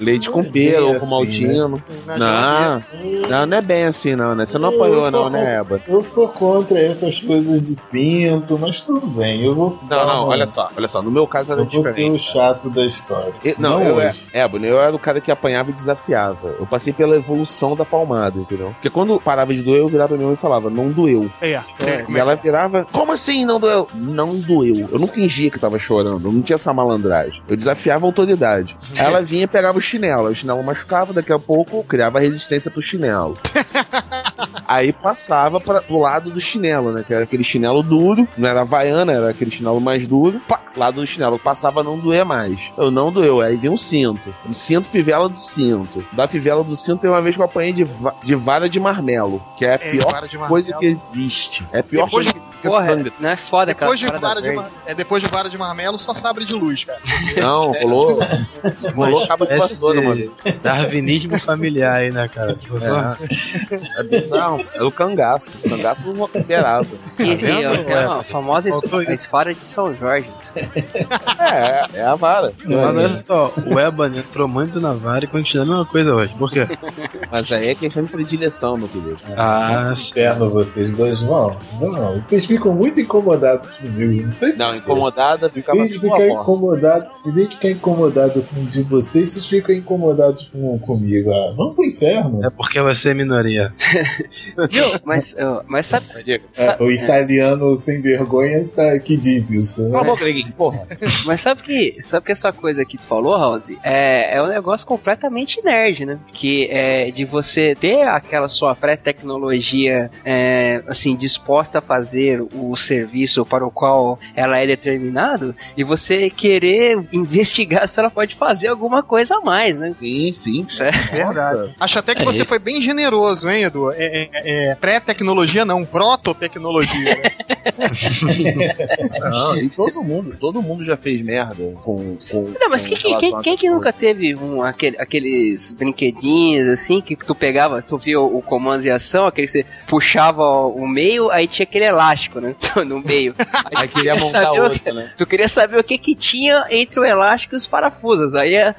Leite com pera, ovo maltino. Não, não, não é bem assim, não, né? Você não apanhou, não, né, Eba? Eu tô contra essas coisas de cinto, mas tudo bem, eu vou. Não, não, olha só, olha só. No meu caso era Eu diferente. o chato da história. Eu- não, Não eu, é, hoje. Ébano, eu era o cara que apanhava e desafiava. Eu passei pela evolução da palmada, entendeu? Porque quando parava de doer, eu virava pra minha mãe e falava, não doeu. É, é, E ela virava, como assim não doeu? Não doeu. Eu não fingia que tava chorando, eu não tinha essa malandragem. Eu desafiava a autoridade. Aí ela vinha e pegava o chinelo, o chinelo machucava, daqui a pouco criava resistência pro chinelo. Aí passava para pro lado do chinelo, né? Que era aquele chinelo duro, não era havaiana, era aquele chinelo mais duro. Pá, lado do chinelo. Passava não doer mais. Eu não doeu. Aí vem um cinto. Um cinto fivela do cinto. Da fivela do cinto tem uma vez que eu apanhei de, va- de vara de marmelo. Que é a É, pior de coisa que existe. É a pior Depois coisa que que Porra, sangue. não é foda, cara. Depois de, vara de, mar- é, depois de vara de marmelo, só sabre de luz, cara. Não, rolou. rolou cabo de vassoura, mano. Darwinismo familiar aí, né, cara? É bizarro. É o cangaço. O cangaço não esperava. E, e, vendo? ó, é uma famosa a espada de São Jorge. É, é a vara. Olha só, o Eban entrou muito na vara e continua a mesma coisa hoje. Por quê? Mas aí é questão de predileção, meu querido. Ah, Inferno vocês dois vão. Não, vocês ficam muito incomodados comigo. Não sei Não, incomodada ficava Em na vez de sua ficar porta. incomodado, em vez de ficar incomodado com um de vocês, vocês ficam incomodados com, comigo. Ah, vamos pro inferno. é porque você é minoria. Viu? Mas, mas sabe. É, o italiano sem vergonha tá, que diz isso. Né? Mas sabe que, sabe que essa coisa que tu falou, House, é, é um negócio completamente nerd, né? Que é de você ter aquela sua pré-tecnologia, é, assim, disposta a fazer o serviço para o qual ela é determinado e você querer investigar se ela pode fazer alguma coisa a mais, né? Sim, sim. Isso é Verdade. Acho até que É, você foi bem generoso, hein, Edu? É, é- é pré-tecnologia, não, prototecnologia. Não, e todo mundo, todo mundo já fez merda com. com Não, mas com quem, quem, quem, que nunca teve um, aquele- aqueles brinquedinhos assim que tu pegava, tu via o, o comando de ação, aquele que você puxava o meio, aí tinha aquele elástico, né? No meio. Aí queria montar outro, né? Tu queria saber o que que tinha entre o elástico e os parafusos. Aí é,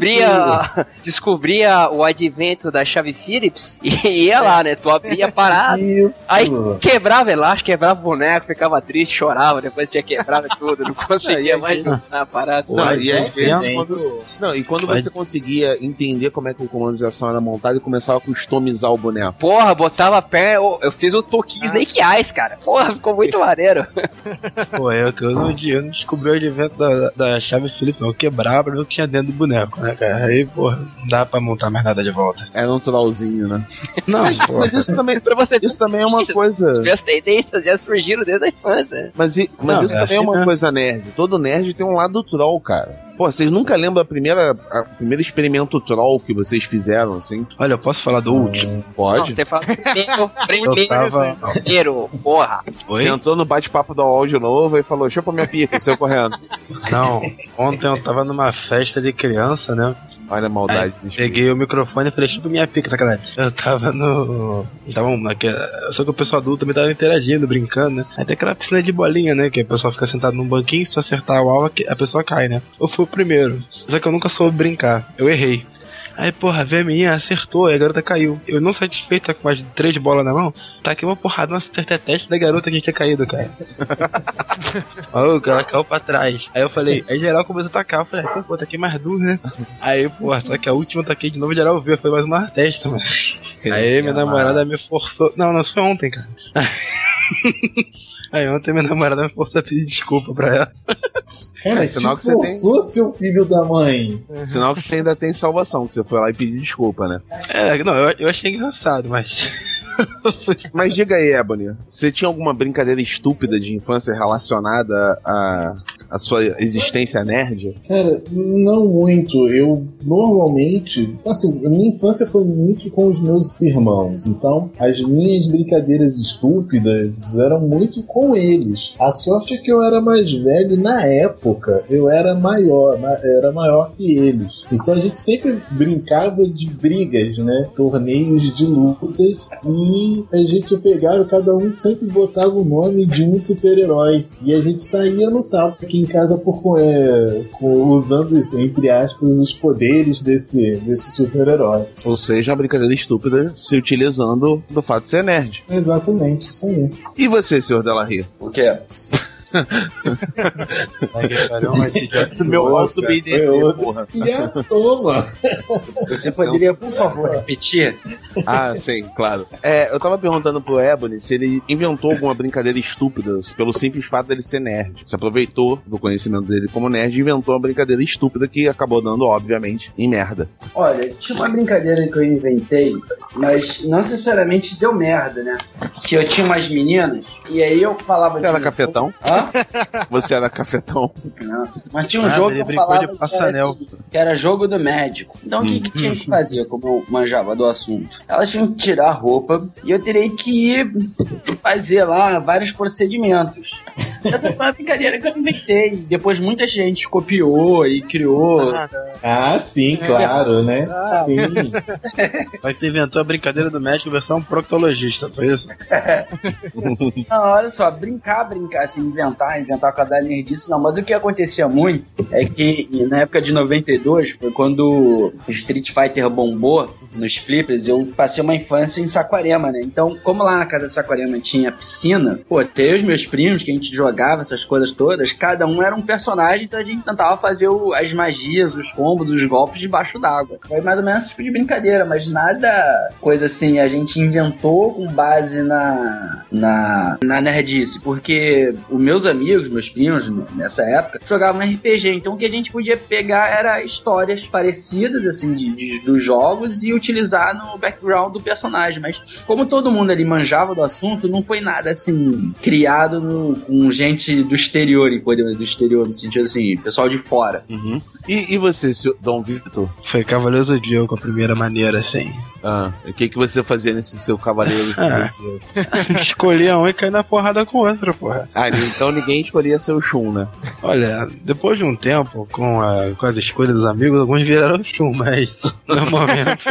descobria, descobria o advento da chave Phillips e ia lá, né? Tu abria Isso. aí quebrava elástico, quebrava o boneco, ficava triste, chorava, depois tinha quebrado tudo, não conseguia mais montar a parada. Não, e gente. quando, não, e quando Pode- você conseguia entender como é que o comando de ação era montado e começava a customizar o boneco. Porra, botava a perna. Eu, eu fiz o Toki Snake Eyes, cara. Porra, ficou muito maneiro. Pô, eu, eu, não, eu não descobri o advento da, da chave Phillips, não. Eu quebrava pra ver o que tinha dentro do boneco, né, cara? Aí, porra, não dá pra montar mais nada de volta. Era um trollzinho, né? Não, Mas, porra. mas isso também, pra você isso também é uma Isso. coisa. Minhas tendências já surgiram desde a infância. Mas, mas Não, isso eu também é uma que- coisa nerd. Todo nerd tem um lado troll, cara. Pô, vocês nunca lembram a primeira, a primeiro experimento troll que vocês fizeram, assim? Olha, eu posso falar do último? Não, Pode? você fala primeiro, Eu tava. primeiro, porra. Oi? Você entrou no bate-papo do UOL de novo e falou, chupa minha pica, saiu correndo. Não, ontem eu tava numa festa de criança, né? Olha a maldade. desse Peguei o microfone e falei, chupa minha pica, sacanagem. Eu tava no. Tava naquela. Só que o pessoal adulto também tava interagindo, brincando, né? Aí tem aquela piscina de bolinha, né? Que a pessoa fica sentado num banquinho, se acertar o alvo, a pessoa cai, né? Eu fui o primeiro. Só que eu nunca soube brincar. Eu errei. Aí, porra, veio a menina, acertou, e a garota caiu. Eu não satisfeita com mais de três bolas na mão, taquei uma porrada no teste da garota que tinha caído, cara. Maluco, ela caiu pra trás. Aí eu falei, aí geral começou a tacar. Eu falei, então, pô, taquei mais duas, né? Aí, porra, só que a última eu taquei de novo, geral viu, foi mais uma testa, mano. Aí minha namorada me forçou. Não, não, isso foi ontem, cara. Aí ontem minha namorada me forçou a pedir desculpa pra ela. Cara, É, sinal te que você tem- seu filho da mãe. Sinal que você ainda tem salvação, que você foi lá e pediu desculpa, né? É, não, eu, eu achei engraçado, mas. Mas diga aí, Ebony, você tinha alguma brincadeira estúpida de infância relacionada à, sua existência nerd? Cara, não muito. Eu normalmente, assim, minha infância foi muito com os meus irmãos. Então, as minhas brincadeiras estúpidas eram muito com eles. A sorte é que eu era mais velho na época eu era maior, ma- era maior que eles. Então a gente sempre brincava de brigas, né? Torneios de lutas e a gente pegava, cada um sempre botava o nome de um super-herói. E a gente saía no tapa aqui em casa por, é, com- usando, entre aspas, os poderes desse, desse super-herói. Ou seja, uma brincadeira estúpida se utilizando do fato de ser nerd. Exatamente, isso aí. E você, senhor Delarry? O quê? Meu falso BDC, foi outra. porra. E a toma! Você poderia, por favor, repetir? Ah, sim, claro. É, eu tava perguntando pro Ebony se ele inventou alguma brincadeira estúpida pelo simples fato dele ser nerd. Se aproveitou do conhecimento dele como nerd e inventou uma brincadeira estúpida que acabou dando, obviamente, em merda. Olha, tinha uma brincadeira que eu inventei, mas não necessariamente deu merda, né? Que eu tinha umas meninas e aí eu falava Você era cafetão? Hã? Você era cafetão? Não. Mas tinha um Ah, jogo que eu brincou falava de que era, assim, que era jogo do médico. Então o que, Hum. que tinha que fazer, como eu manjava do assunto? Elas tinham que tirar a roupa e eu terei que ir fazer lá vários procedimentos. Essa foi uma brincadeira que eu inventei. Depois muita gente copiou e criou. Ah, sim, claro, né? Ah. Sim. Mas você inventou a brincadeira do médico versão proctologista, foi isso? Não, olha só, brincar, brincar, assim, inventar, inventar com a da nerdice, não. Mas o que acontecia muito é que na época de 92, foi quando o Street Fighter bombou nos flippers, eu passei uma infância em Saquarema, né? Então, como lá na casa de Saquarema tinha piscina, pô, ter os meus primos, que a gente jogava essas coisas todas, cada um era um personagem, então a gente tentava fazer o- as magias, os combos, os golpes debaixo d'água. Foi mais ou menos esse tipo de brincadeira, mas nada coisa assim, a gente inventou com base na, na, na nerdice, porque os meus amigos, meus primos, nessa época, jogavam RPG, então o que a gente podia pegar era histórias parecidas, assim, de, de- dos jogos e utilizar no background do personagem, mas como todo mundo ali manjava do assunto, não foi nada, assim, criado no- com gente do exterior, e coisa do exterior, no sentido assim, pessoal de fora. Uhum. E, e você, senhor Dom Vitor? Foi Cavaleiro Zodíaco a primeira maneira, assim. Ah, o que, que você fazia nesse seu cavaleiro? Ah. Escolhia um e cair na porrada com o outro, porra. Ah, então ninguém escolhia seu Shun, né? Olha, depois de um tempo, com, a, com as escolhas dos amigos, alguns viraram chum, mas no momento.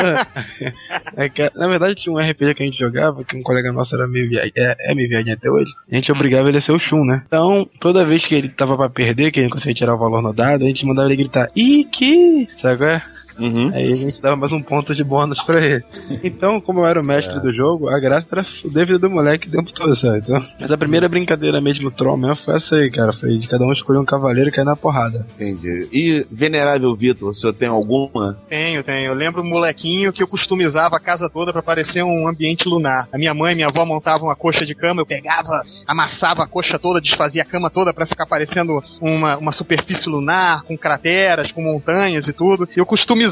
é que, na verdade, tinha um RPG que a gente jogava, que um colega nosso era meio viagem, é, é meio viagem até hoje. A gente obrigava ele a ser o chum, né? Então, toda vez que ele tava pra perder, que ele não conseguia tirar o valor no dado, a gente mandava ele gritar, Iki! Sabe qual é? Uhum. Aí a gente dava mais um ponto de bônus pra ele. Então, como eu era o mestre do jogo, a graça era fuder a vida do moleque o tempo todo, sabe? Então, mas a primeira brincadeira mesmo troll mesmo foi essa aí, cara. Foi de cada um escolher um cavaleiro e cair na porrada. Entendi. E, venerável Vitor, o senhor tem alguma? Tenho, tenho. Eu lembro um molequinho que eu customizava a casa toda pra parecer um ambiente lunar. A minha mãe e minha avó montavam uma coxa de cama, eu pegava, amassava a coxa toda, desfazia a cama toda pra ficar parecendo uma, uma superfície lunar, com crateras, com montanhas e tudo. E eu customizava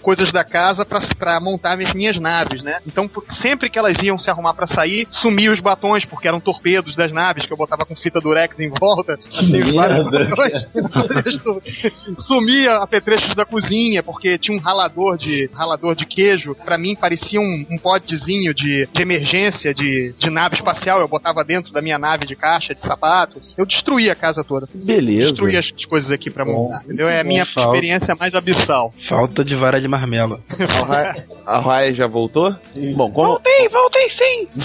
coisas da casa pra montar as minhas naves, né? Então, sempre que elas iam se arrumar pra sair, sumia os batons, porque eram torpedos das naves que eu botava com fita durex em volta. Assim, os batons. sumia apetrechos da cozinha, porque tinha um ralador de ralador de queijo. Pra mim parecia um, um podzinho de, de emergência de, de nave espacial. Eu botava dentro da minha nave de caixa de sapato. Eu destruía a casa toda. Beleza. Destruía as coisas aqui pra montar. Entendeu? É a bom, minha Falta. experiência mais abissal. Falta de vara de marmelo. A Raya, a Raya já voltou? Bom, como, Voltei, voltei sim!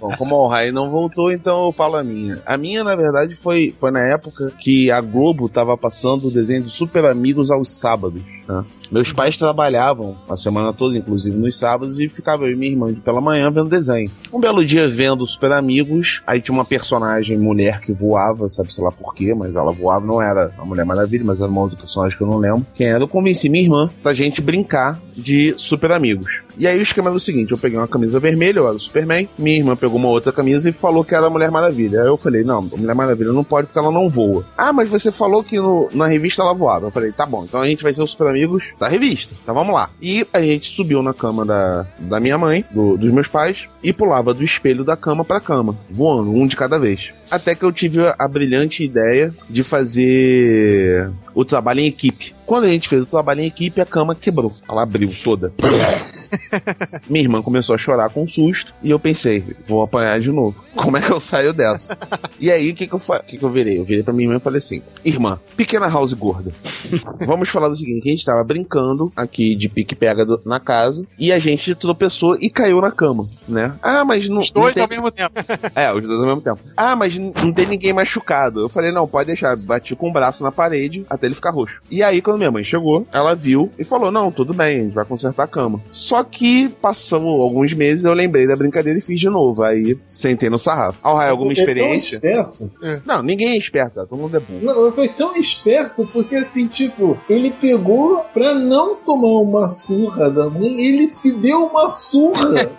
bom, como a Raya não voltou, então eu falo a minha. A minha, na verdade, foi, foi na época que a Globo tava passando o desenho de Super Amigos aos sábados. né? Meus pais trabalhavam a semana toda, inclusive nos sábados, e ficava eu e minha irmã de pela manhã vendo desenho. Um belo dia vendo Super Amigos, aí tinha uma personagem mulher que voava, sabe sei lá porquê, mas ela voava, não era a Mulher Maravilha, mas era uma outra personagem que eu não lembro quem era. Eu convenci minha irmã pra gente brincar de Super Amigos. E aí o esquema era o seguinte: eu peguei uma camisa vermelha, eu era o Superman, minha irmã pegou uma outra camisa e falou que era a Mulher Maravilha. Aí eu falei: não, Mulher Maravilha não pode porque ela não voa. Ah, mas você falou que no- na revista ela voava. Eu falei: tá bom, então a gente vai ser os Super Amigos da revista. Então vamos lá. E a gente subiu na cama da, da minha mãe, do- dos meus pais, e pulava do espelho da cama pra cama, voando, um de cada vez. Até que eu tive a brilhante ideia de fazer o trabalho em equipe. Quando a gente fez o trabalho em equipe, a cama quebrou. Ela abriu toda. Minha irmã começou a chorar com susto e eu pensei, vou apanhar de novo. Como é que eu saio dessa? e aí, o que, que, eu fa- que, que eu virei? Eu virei pra minha irmã e falei assim: Irmã, pequena house gorda, vamos falar do seguinte: a gente tava brincando aqui de pique-pega na casa e a gente tropeçou e caiu na cama, né? Ah, mas não. Os não dois tem... ao mesmo tempo. É, os dois ao mesmo tempo. Ah, mas não tem ninguém machucado. Eu falei, não, pode deixar. Bati com o braço na parede até ele ficar roxo. E aí, quando minha mãe chegou, ela viu e falou: não, tudo bem, a gente vai consertar a cama. Só que passou alguns meses, eu lembrei da brincadeira e fiz de novo. Aí sentei no sarrafo. Ao raio, alguma é experiência? esperto. Não, ninguém é esperto, todo mundo é burro. Não, foi tão esperto porque, assim, tipo, ele pegou pra não tomar uma surra da mãe, ele se deu uma surra.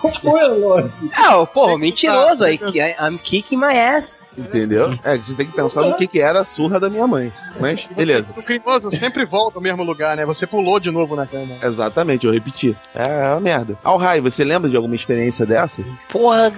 Qual foi a lógica? Ah, o porra, mentiroso aí. que I- I'm kicking my ass. Entendeu? É, que você tem que pensar no que, que era a surra da minha mãe. Mas, beleza. O criminoso sempre volta ao mesmo lugar, né? Você pulou de novo na cama. Exatamente, eu repeti. É uma merda. Ao raio, você lembra de alguma experiência dessa? Porra,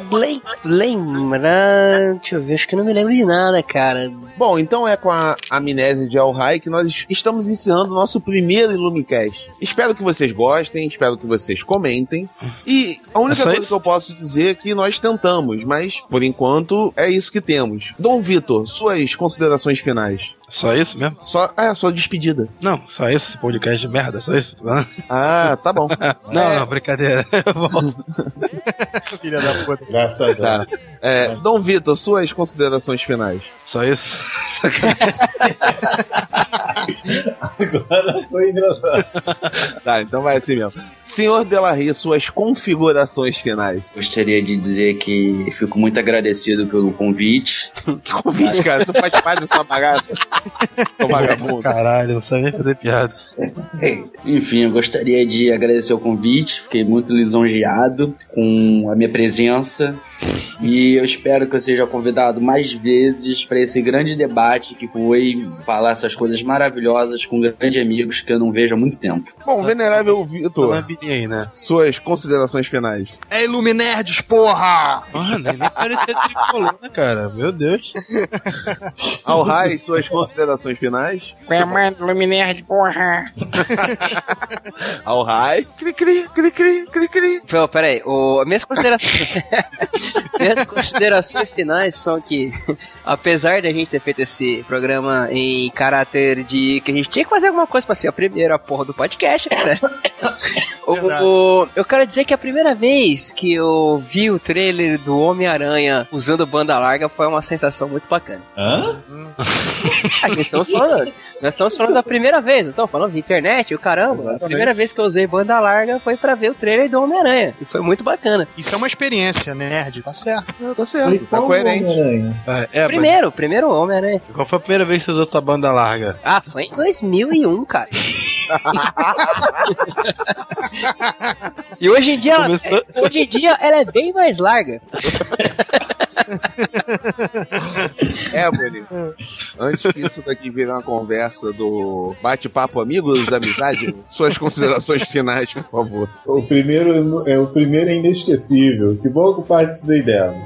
lembrar. Deixa eu ver, acho que não me lembro de nada, cara. Bom, então é com a amnésia de Al Rai que nós estamos encerrando o nosso primeiro Illumicast. Espero que vocês gostem, espero que vocês comentem. E a única É coisa isso? que eu posso dizer é que nós tentamos, mas por enquanto é isso que temos. Dom Vitor, suas considerações finais. Só isso mesmo? Só, é, sua despedida. Não, só isso, esse podcast de merda, só isso. Ah, tá bom. não, É. não, brincadeira. Eu volto. Filha da puta. Graças a Deus. Tá. É, Dom Vitor, suas considerações finais. Só isso. Agora foi engraçado. Tá, então vai assim mesmo. Senhor Delarry, suas configurações finais. Gostaria de dizer que fico muito agradecido pelo convite. Que convite, cara? Tu faz parte dessa bagaça? Seu vagabundo. Caralho, não sabia fazer piada. Enfim, eu gostaria de agradecer o convite. Fiquei muito lisonjeado com a minha presença. E eu espero que eu seja convidado mais vezes para esse grande debate que foi falar essas coisas maravilhosas com grandes amigos que eu não vejo há muito tempo. Bom, venerável Vitor, né? suas considerações finais. É Iluminerds, porra! Mano, nem parecia tricolor, né, cara? Meu Deus. Ao Rai, suas considerações finais. Comando Luminerd, porra! Ao Rai. Cri, cri, cri, cri, cri, cri. Pô, peraí, o, minhas considerações. minhas considerações finais são que, apesar de a gente ter feito esse programa em caráter de que a gente tinha que fazer alguma coisa pra ser a primeira porra do podcast, né? o, o- eu quero dizer que a primeira vez que eu vi o trailer do Homem-Aranha usando banda larga foi uma sensação muito bacana. Hã? A gente estamos falando, nós estamos falando da primeira vez, não estamos falando de internet, o caramba. A Exatamente. primeira vez que eu usei banda larga foi pra ver o trailer do Homem-Aranha. E foi muito bacana. Isso é uma experiência, nerd, tá certo. Não, tá Foi certo, tá coerente. É, é, mas Primeiro, primeiro Homem-Aranha. qual foi a primeira vez que você usou tua banda larga? Ah, foi em 2001, cara. e hoje em dia, ela, Começou- hoje em dia ela é bem mais larga. É, bonito. Antes que isso daqui vire uma conversa do bate-papo amigos, amizade, suas considerações finais, por favor. O primeiro é o primeiro é inesquecível. Que bom que eu participei dela.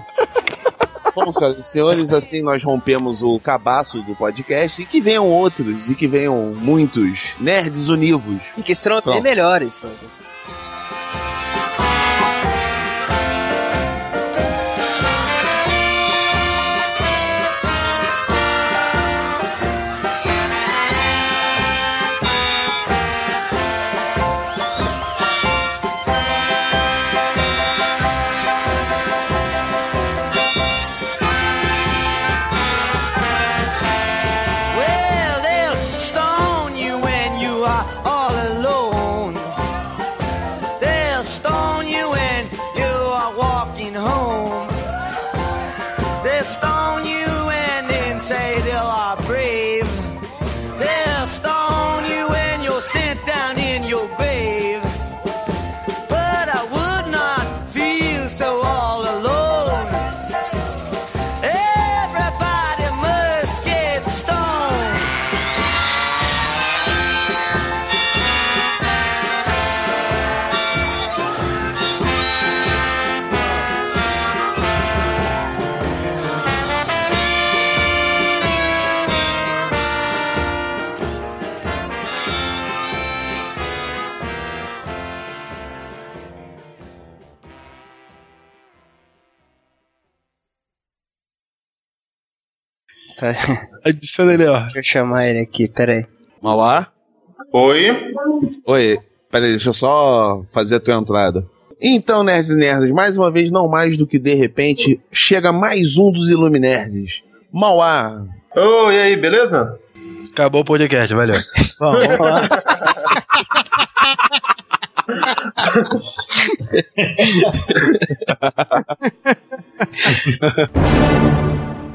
Bom, senhoras e senhores, assim nós rompemos o cabaço do podcast e que venham outros, e que venham muitos nerds univos. E que serão bem Pronto. melhores. mano. Adiciona ele, ó. Deixa eu chamar ele aqui, peraí. Mauá? Oi? Oi, peraí, deixa eu só fazer a tua entrada. Então, nerds e nerds, mais uma vez, não mais do que de repente, chega mais um dos Iluminerds. Mauá, Oi, e aí, beleza? Acabou o podcast, valeu. Bom, vamos lá.